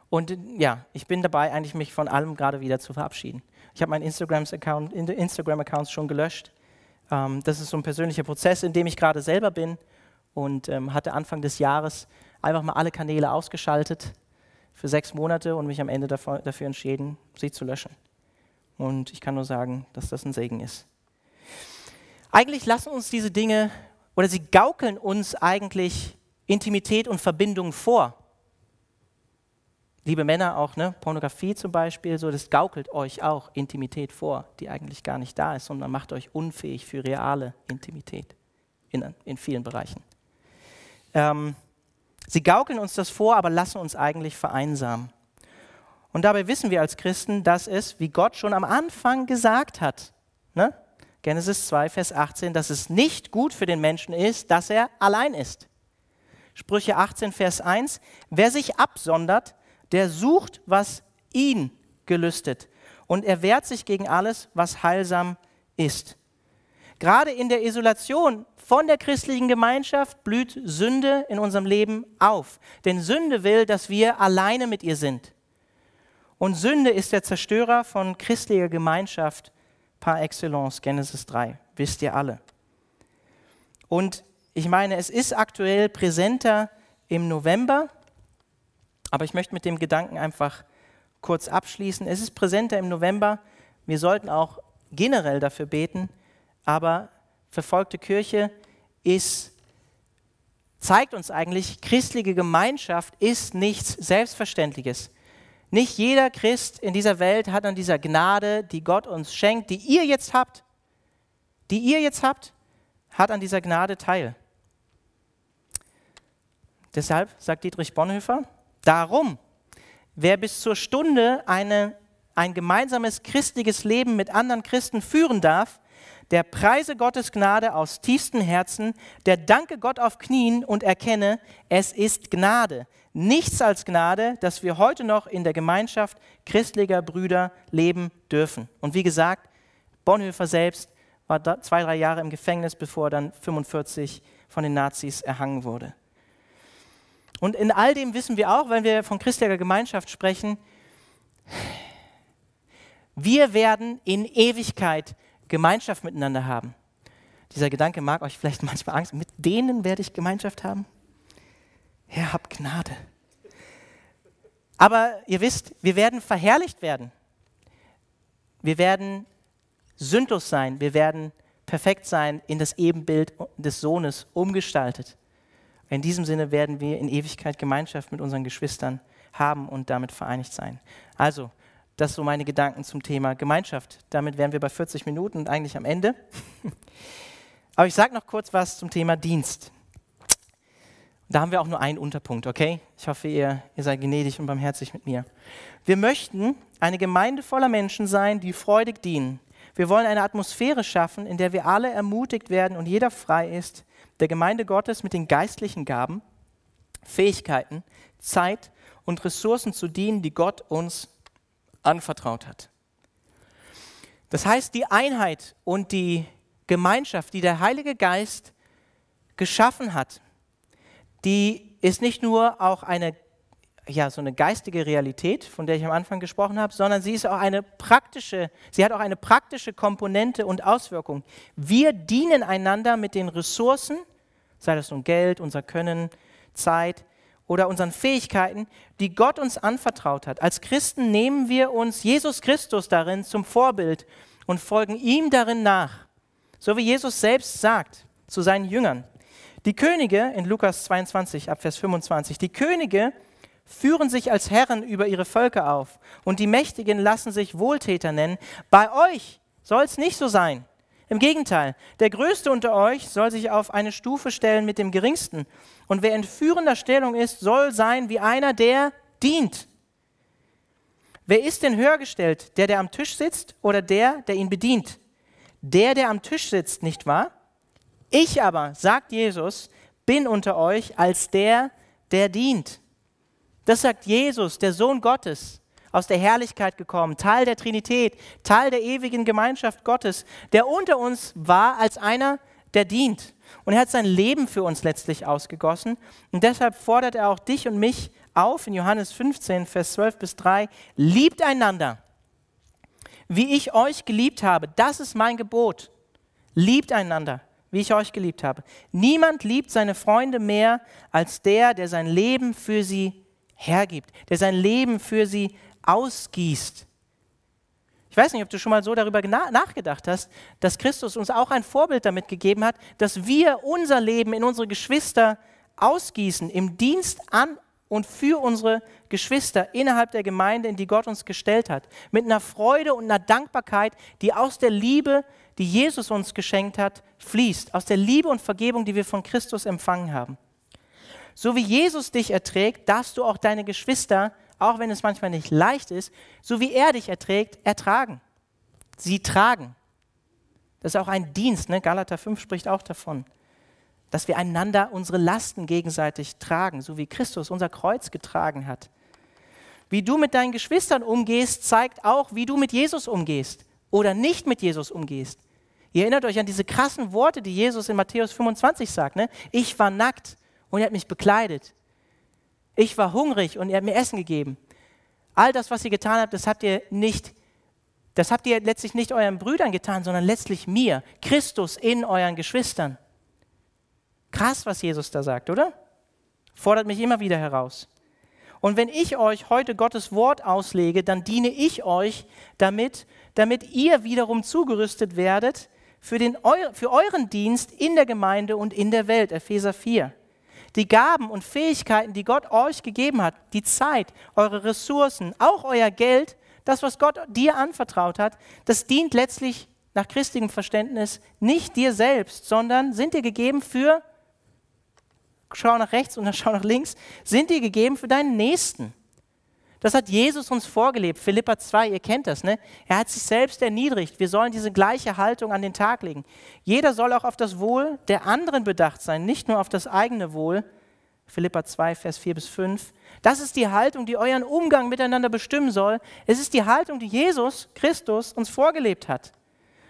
Und ja, ich bin dabei, eigentlich mich von allem gerade wieder zu verabschieden. Ich habe meinen Instagram-Account Instagram schon gelöscht. Ähm, das ist so ein persönlicher Prozess, in dem ich gerade selber bin und ähm, hatte Anfang des Jahres einfach mal alle Kanäle ausgeschaltet für sechs Monate und mich am Ende dafür, dafür entschieden, sie zu löschen. Und ich kann nur sagen, dass das ein Segen ist. Eigentlich lassen uns diese Dinge oder sie gaukeln uns eigentlich Intimität und Verbindung vor. Liebe Männer auch, ne? Pornografie zum Beispiel, so, das gaukelt euch auch Intimität vor, die eigentlich gar nicht da ist, sondern macht euch unfähig für reale Intimität in, in vielen Bereichen. Ähm, Sie gaukeln uns das vor, aber lassen uns eigentlich vereinsamen. Und dabei wissen wir als Christen, dass es, wie Gott schon am Anfang gesagt hat, ne? Genesis 2, Vers 18, dass es nicht gut für den Menschen ist, dass er allein ist. Sprüche 18, Vers 1, wer sich absondert, der sucht, was ihn gelüstet und er wehrt sich gegen alles, was heilsam ist. Gerade in der Isolation von der christlichen Gemeinschaft blüht Sünde in unserem Leben auf. Denn Sünde will, dass wir alleine mit ihr sind. Und Sünde ist der Zerstörer von christlicher Gemeinschaft par excellence, Genesis 3, wisst ihr alle. Und ich meine, es ist aktuell präsenter im November, aber ich möchte mit dem Gedanken einfach kurz abschließen. Es ist präsenter im November. Wir sollten auch generell dafür beten, aber verfolgte Kirche ist, zeigt uns eigentlich, christliche Gemeinschaft ist nichts Selbstverständliches. Nicht jeder Christ in dieser Welt hat an dieser Gnade, die Gott uns schenkt, die ihr jetzt habt, die ihr jetzt habt, hat an dieser Gnade teil. Deshalb sagt Dietrich Bonhoeffer, darum, wer bis zur Stunde eine, ein gemeinsames christliches Leben mit anderen Christen führen darf, der preise Gottes Gnade aus tiefstem Herzen, der danke Gott auf Knien und erkenne, es ist Gnade. Nichts als Gnade, dass wir heute noch in der Gemeinschaft christlicher Brüder leben dürfen. Und wie gesagt, Bonhoeffer selbst war zwei, drei Jahre im Gefängnis, bevor er dann 45 von den Nazis erhangen wurde. Und in all dem wissen wir auch, wenn wir von christlicher Gemeinschaft sprechen, wir werden in Ewigkeit Gemeinschaft miteinander haben. Dieser Gedanke mag euch vielleicht manchmal Angst. Mit denen werde ich Gemeinschaft haben? Herr, hab Gnade. Aber ihr wisst, wir werden verherrlicht werden. Wir werden sündlos sein, wir werden perfekt sein, in das Ebenbild des Sohnes umgestaltet. In diesem Sinne werden wir in Ewigkeit Gemeinschaft mit unseren Geschwistern haben und damit vereinigt sein. Also, das so meine Gedanken zum Thema Gemeinschaft. Damit wären wir bei 40 Minuten und eigentlich am Ende. Aber ich sage noch kurz was zum Thema Dienst. Da haben wir auch nur einen Unterpunkt, okay? Ich hoffe, ihr, ihr seid gnädig und barmherzig mit mir. Wir möchten eine Gemeinde voller Menschen sein, die freudig dienen. Wir wollen eine Atmosphäre schaffen, in der wir alle ermutigt werden und jeder frei ist, der Gemeinde Gottes mit den geistlichen Gaben, Fähigkeiten, Zeit und Ressourcen zu dienen, die Gott uns anvertraut hat. Das heißt, die Einheit und die Gemeinschaft, die der Heilige Geist geschaffen hat, die ist nicht nur auch eine, ja, so eine geistige Realität, von der ich am Anfang gesprochen habe, sondern sie ist auch eine praktische, sie hat auch eine praktische Komponente und Auswirkung. Wir dienen einander mit den Ressourcen, sei das nun Geld, unser Können, Zeit oder unseren Fähigkeiten, die Gott uns anvertraut hat. Als Christen nehmen wir uns Jesus Christus darin zum Vorbild und folgen ihm darin nach. So wie Jesus selbst sagt zu seinen Jüngern. Die Könige in Lukas 22 ab Vers 25, die Könige führen sich als Herren über ihre Völker auf und die Mächtigen lassen sich Wohltäter nennen. Bei euch soll es nicht so sein. Im Gegenteil, der Größte unter euch soll sich auf eine Stufe stellen mit dem Geringsten. Und wer in führender Stellung ist, soll sein wie einer, der dient. Wer ist denn höher gestellt, der, der am Tisch sitzt oder der, der ihn bedient? Der, der am Tisch sitzt, nicht wahr? Ich aber, sagt Jesus, bin unter euch als der, der dient. Das sagt Jesus, der Sohn Gottes, aus der Herrlichkeit gekommen, Teil der Trinität, Teil der ewigen Gemeinschaft Gottes, der unter uns war als einer, der dient. Und er hat sein Leben für uns letztlich ausgegossen. Und deshalb fordert er auch dich und mich auf in Johannes 15, Vers 12 bis 3, liebt einander, wie ich euch geliebt habe. Das ist mein Gebot. Liebt einander wie ich euch geliebt habe. Niemand liebt seine Freunde mehr als der, der sein Leben für sie hergibt, der sein Leben für sie ausgießt. Ich weiß nicht, ob du schon mal so darüber nachgedacht hast, dass Christus uns auch ein Vorbild damit gegeben hat, dass wir unser Leben in unsere Geschwister ausgießen, im Dienst an und für unsere Geschwister innerhalb der Gemeinde, in die Gott uns gestellt hat. Mit einer Freude und einer Dankbarkeit, die aus der Liebe, die Jesus uns geschenkt hat, fließt. Aus der Liebe und Vergebung, die wir von Christus empfangen haben. So wie Jesus dich erträgt, darfst du auch deine Geschwister, auch wenn es manchmal nicht leicht ist, so wie er dich erträgt, ertragen. Sie tragen. Das ist auch ein Dienst. Ne? Galater 5 spricht auch davon dass wir einander unsere Lasten gegenseitig tragen, so wie Christus unser Kreuz getragen hat. Wie du mit deinen Geschwistern umgehst, zeigt auch, wie du mit Jesus umgehst oder nicht mit Jesus umgehst. Ihr erinnert euch an diese krassen Worte, die Jesus in Matthäus 25 sagt. Ne? Ich war nackt und er hat mich bekleidet. Ich war hungrig und er hat mir Essen gegeben. All das, was ihr getan habt, das habt ihr nicht, das habt ihr letztlich nicht euren Brüdern getan, sondern letztlich mir, Christus in euren Geschwistern. Krass, was Jesus da sagt, oder? Fordert mich immer wieder heraus. Und wenn ich euch heute Gottes Wort auslege, dann diene ich euch damit, damit ihr wiederum zugerüstet werdet für, den, für euren Dienst in der Gemeinde und in der Welt. Epheser 4. Die Gaben und Fähigkeiten, die Gott euch gegeben hat, die Zeit, eure Ressourcen, auch euer Geld, das, was Gott dir anvertraut hat, das dient letztlich nach christlichem Verständnis nicht dir selbst, sondern sind dir gegeben für schau nach rechts und dann schau nach links, sind dir gegeben für deinen Nächsten. Das hat Jesus uns vorgelebt. Philippa 2, ihr kennt das, ne? Er hat sich selbst erniedrigt. Wir sollen diese gleiche Haltung an den Tag legen. Jeder soll auch auf das Wohl der anderen bedacht sein, nicht nur auf das eigene Wohl. Philippa 2, Vers 4 bis 5. Das ist die Haltung, die euren Umgang miteinander bestimmen soll. Es ist die Haltung, die Jesus Christus uns vorgelebt hat.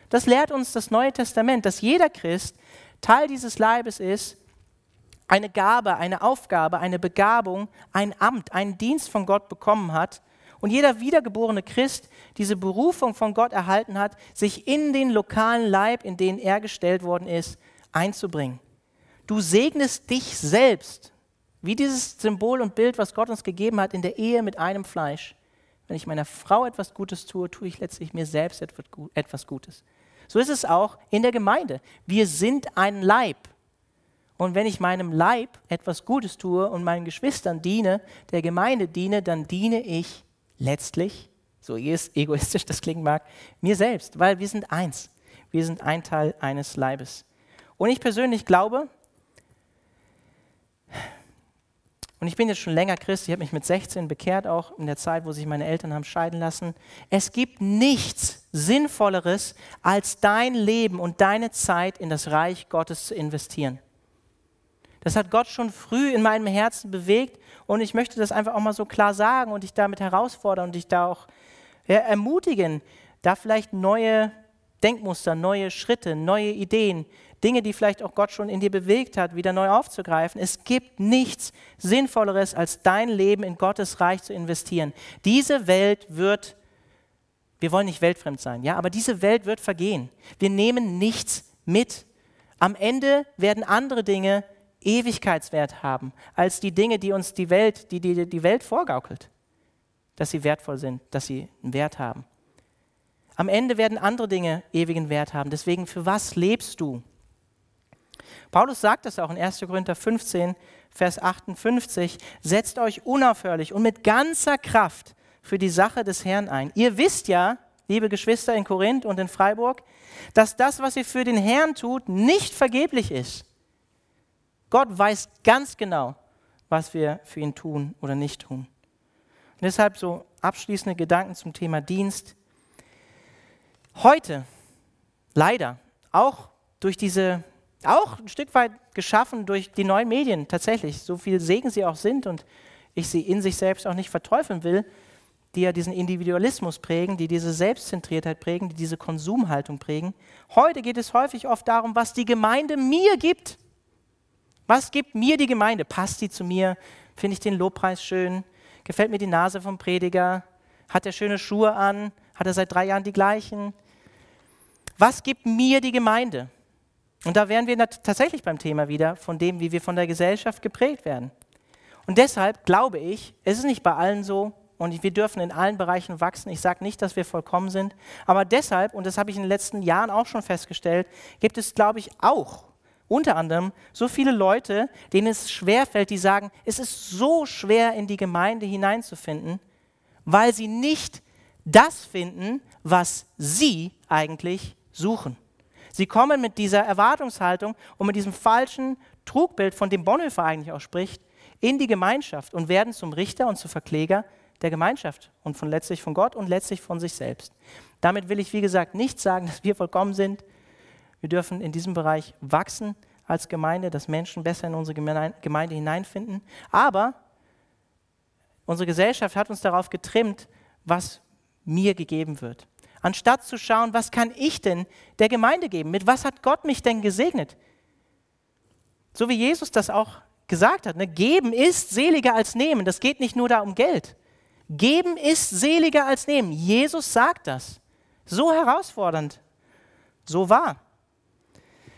Das lehrt uns das Neue Testament, dass jeder Christ Teil dieses Leibes ist eine Gabe, eine Aufgabe, eine Begabung, ein Amt, einen Dienst von Gott bekommen hat und jeder wiedergeborene Christ diese Berufung von Gott erhalten hat, sich in den lokalen Leib, in den er gestellt worden ist, einzubringen. Du segnest dich selbst, wie dieses Symbol und Bild, was Gott uns gegeben hat, in der Ehe mit einem Fleisch. Wenn ich meiner Frau etwas Gutes tue, tue ich letztlich mir selbst etwas Gutes. So ist es auch in der Gemeinde. Wir sind ein Leib. Und wenn ich meinem Leib etwas Gutes tue und meinen Geschwistern diene, der Gemeinde diene, dann diene ich letztlich, so egoistisch das klingen mag, mir selbst, weil wir sind eins. Wir sind ein Teil eines Leibes. Und ich persönlich glaube, und ich bin jetzt schon länger Christ, ich habe mich mit 16 bekehrt, auch in der Zeit, wo sich meine Eltern haben scheiden lassen. Es gibt nichts Sinnvolleres, als dein Leben und deine Zeit in das Reich Gottes zu investieren. Das hat Gott schon früh in meinem Herzen bewegt und ich möchte das einfach auch mal so klar sagen und dich damit herausfordern und dich da auch ja, ermutigen, da vielleicht neue Denkmuster, neue Schritte, neue Ideen, Dinge, die vielleicht auch Gott schon in dir bewegt hat, wieder neu aufzugreifen. Es gibt nichts Sinnvolleres, als dein Leben in Gottes Reich zu investieren. Diese Welt wird, wir wollen nicht weltfremd sein, ja, aber diese Welt wird vergehen. Wir nehmen nichts mit. Am Ende werden andere Dinge Ewigkeitswert haben, als die Dinge, die uns die Welt, die, die die Welt vorgaukelt, dass sie wertvoll sind, dass sie einen Wert haben. Am Ende werden andere Dinge ewigen Wert haben. Deswegen, für was lebst du? Paulus sagt es auch in 1. Korinther 15, Vers 58, setzt euch unaufhörlich und mit ganzer Kraft für die Sache des Herrn ein. Ihr wisst ja, liebe Geschwister in Korinth und in Freiburg, dass das, was ihr für den Herrn tut, nicht vergeblich ist. Gott weiß ganz genau, was wir für ihn tun oder nicht tun. Und deshalb so abschließende Gedanken zum Thema Dienst. Heute, leider, auch durch diese auch ein Stück weit geschaffen durch die neuen Medien, tatsächlich, so viel Segen sie auch sind und ich sie in sich selbst auch nicht verteufeln will, die ja diesen Individualismus prägen, die diese Selbstzentriertheit prägen, die diese Konsumhaltung prägen. Heute geht es häufig oft darum, was die Gemeinde mir gibt. Was gibt mir die Gemeinde? Passt die zu mir? Finde ich den Lobpreis schön? Gefällt mir die Nase vom Prediger? Hat er schöne Schuhe an? Hat er seit drei Jahren die gleichen? Was gibt mir die Gemeinde? Und da wären wir tatsächlich beim Thema wieder von dem, wie wir von der Gesellschaft geprägt werden. Und deshalb glaube ich, es ist nicht bei allen so und wir dürfen in allen Bereichen wachsen. Ich sage nicht, dass wir vollkommen sind, aber deshalb, und das habe ich in den letzten Jahren auch schon festgestellt, gibt es, glaube ich, auch unter anderem so viele Leute, denen es schwerfällt, die sagen, es ist so schwer in die Gemeinde hineinzufinden, weil sie nicht das finden, was sie eigentlich suchen. Sie kommen mit dieser Erwartungshaltung und mit diesem falschen Trugbild, von dem Bonhoeffer eigentlich auch spricht, in die Gemeinschaft und werden zum Richter und zum Verkläger der Gemeinschaft und von letztlich von Gott und letztlich von sich selbst. Damit will ich, wie gesagt, nicht sagen, dass wir vollkommen sind. Wir dürfen in diesem Bereich wachsen als Gemeinde, dass Menschen besser in unsere Gemeinde hineinfinden. Aber unsere Gesellschaft hat uns darauf getrimmt, was mir gegeben wird anstatt zu schauen, was kann ich denn der Gemeinde geben? Mit was hat Gott mich denn gesegnet? So wie Jesus das auch gesagt hat, ne? geben ist seliger als nehmen. Das geht nicht nur da um Geld. Geben ist seliger als nehmen. Jesus sagt das. So herausfordernd, so wahr.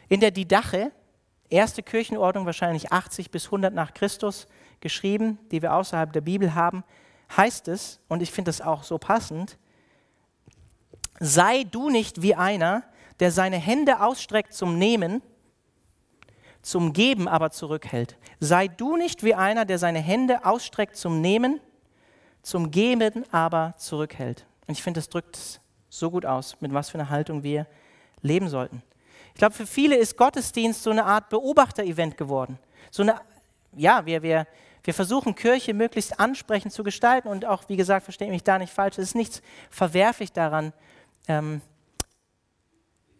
In der Didache, erste Kirchenordnung wahrscheinlich 80 bis 100 nach Christus geschrieben, die wir außerhalb der Bibel haben, heißt es, und ich finde das auch so passend, sei du nicht wie einer, der seine Hände ausstreckt zum Nehmen, zum Geben aber zurückhält. Sei du nicht wie einer, der seine Hände ausstreckt zum Nehmen, zum Geben aber zurückhält. Und ich finde, das drückt so gut aus, mit was für einer Haltung wir leben sollten. Ich glaube, für viele ist Gottesdienst so eine Art Beobachter-Event geworden. So eine, ja, wir, wir, wir versuchen Kirche möglichst ansprechend zu gestalten und auch, wie gesagt, verstehe mich da nicht falsch, es ist nichts verwerflich daran, ähm,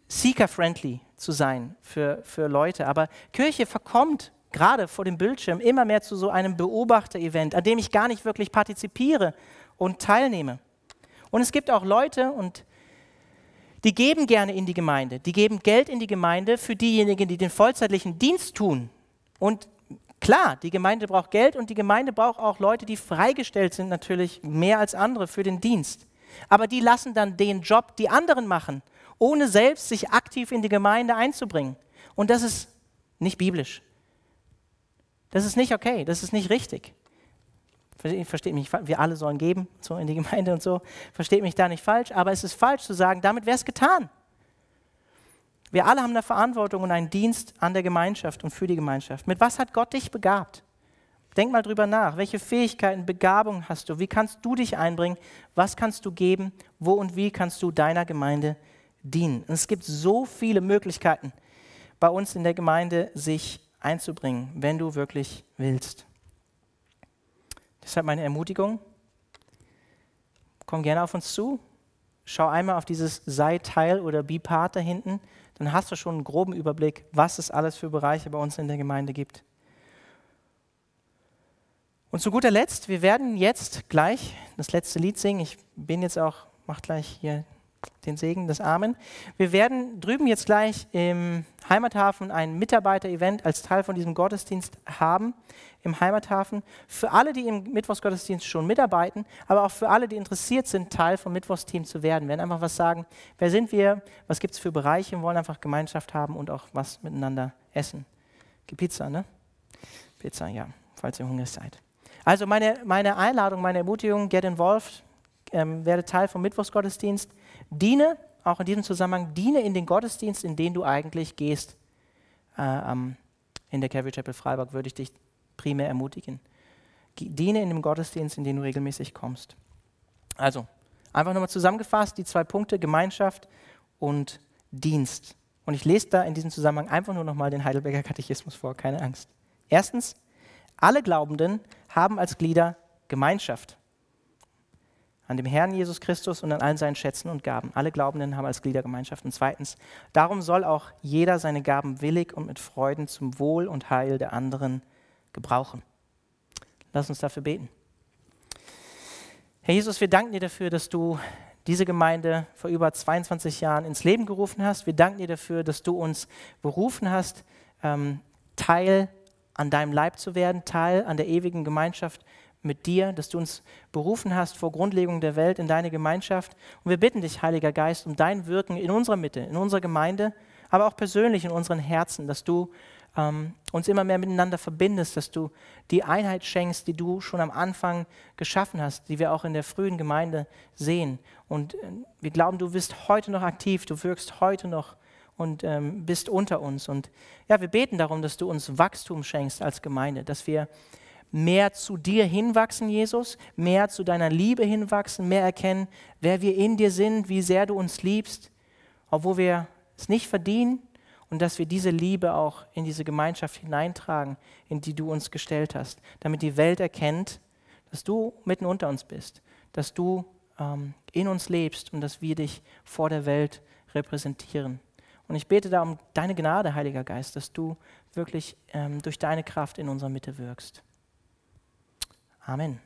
seeker-friendly zu sein für, für Leute. Aber Kirche verkommt gerade vor dem Bildschirm immer mehr zu so einem Beobachter-Event, an dem ich gar nicht wirklich partizipiere und teilnehme. Und es gibt auch Leute, und die geben gerne in die Gemeinde, die geben Geld in die Gemeinde für diejenigen, die den vollzeitlichen Dienst tun. Und klar, die Gemeinde braucht Geld und die Gemeinde braucht auch Leute, die freigestellt sind, natürlich mehr als andere für den Dienst. Aber die lassen dann den Job die anderen machen, ohne selbst sich aktiv in die Gemeinde einzubringen. Und das ist nicht biblisch. Das ist nicht okay, das ist nicht richtig. Versteht mich, wir alle sollen geben, so in die Gemeinde und so, versteht mich da nicht falsch, aber es ist falsch zu sagen, damit wäre es getan. Wir alle haben eine Verantwortung und einen Dienst an der Gemeinschaft und für die Gemeinschaft. Mit was hat Gott dich begabt? Denk mal drüber nach. Welche Fähigkeiten, Begabungen hast du? Wie kannst du dich einbringen? Was kannst du geben? Wo und wie kannst du deiner Gemeinde dienen? Und es gibt so viele Möglichkeiten, bei uns in der Gemeinde sich einzubringen, wenn du wirklich willst. Deshalb meine Ermutigung. Komm gerne auf uns zu. Schau einmal auf dieses Sei Teil oder Be Part da hinten dann hast du schon einen groben Überblick, was es alles für Bereiche bei uns in der Gemeinde gibt. Und zu guter Letzt, wir werden jetzt gleich das letzte Lied singen. Ich bin jetzt auch, mach gleich hier den Segen des Amen. Wir werden drüben jetzt gleich im Heimathafen ein Mitarbeiter-Event als Teil von diesem Gottesdienst haben im Heimathafen. Für alle, die im Mittwochsgottesdienst schon mitarbeiten, aber auch für alle, die interessiert sind, Teil vom Mittwochsteam zu werden. Wir werden einfach was sagen, wer sind wir, was gibt es für Bereiche, wir wollen einfach Gemeinschaft haben und auch was miteinander essen. Gibt Pizza, ne? Pizza, ja, falls ihr hungrig seid. Also meine, meine Einladung, meine Ermutigung, get involved, ähm, werde Teil vom Mittwochsgottesdienst, diene, auch in diesem Zusammenhang, diene in den Gottesdienst, in den du eigentlich gehst. Äh, ähm, in der Calvary Chapel Freiburg würde ich dich primär ermutigen. Diene in dem Gottesdienst, in den du regelmäßig kommst. Also, einfach nochmal zusammengefasst, die zwei Punkte, Gemeinschaft und Dienst. Und ich lese da in diesem Zusammenhang einfach nur nochmal den Heidelberger Katechismus vor, keine Angst. Erstens, alle Glaubenden haben als Glieder Gemeinschaft an dem Herrn Jesus Christus und an allen seinen Schätzen und Gaben. Alle Glaubenden haben als Glieder Gemeinschaft. Und zweitens, darum soll auch jeder seine Gaben willig und mit Freuden zum Wohl und Heil der anderen gebrauchen. Lass uns dafür beten. Herr Jesus, wir danken dir dafür, dass du diese Gemeinde vor über 22 Jahren ins Leben gerufen hast. Wir danken dir dafür, dass du uns berufen hast, ähm, Teil an deinem Leib zu werden, Teil an der ewigen Gemeinschaft mit dir, dass du uns berufen hast vor Grundlegung der Welt in deine Gemeinschaft. Und wir bitten dich, Heiliger Geist, um dein Wirken in unserer Mitte, in unserer Gemeinde, aber auch persönlich in unseren Herzen, dass du ähm, uns immer mehr miteinander verbindest, dass du die Einheit schenkst, die du schon am Anfang geschaffen hast, die wir auch in der frühen Gemeinde sehen. Und äh, wir glauben, du bist heute noch aktiv, du wirkst heute noch und ähm, bist unter uns. Und ja, wir beten darum, dass du uns Wachstum schenkst als Gemeinde, dass wir mehr zu dir hinwachsen, Jesus, mehr zu deiner Liebe hinwachsen, mehr erkennen, wer wir in dir sind, wie sehr du uns liebst, obwohl wir es nicht verdienen und dass wir diese Liebe auch in diese Gemeinschaft hineintragen, in die du uns gestellt hast, damit die Welt erkennt, dass du mitten unter uns bist, dass du ähm, in uns lebst und dass wir dich vor der Welt repräsentieren. Und ich bete da um deine Gnade, Heiliger Geist, dass du wirklich ähm, durch deine Kraft in unserer Mitte wirkst. Amen.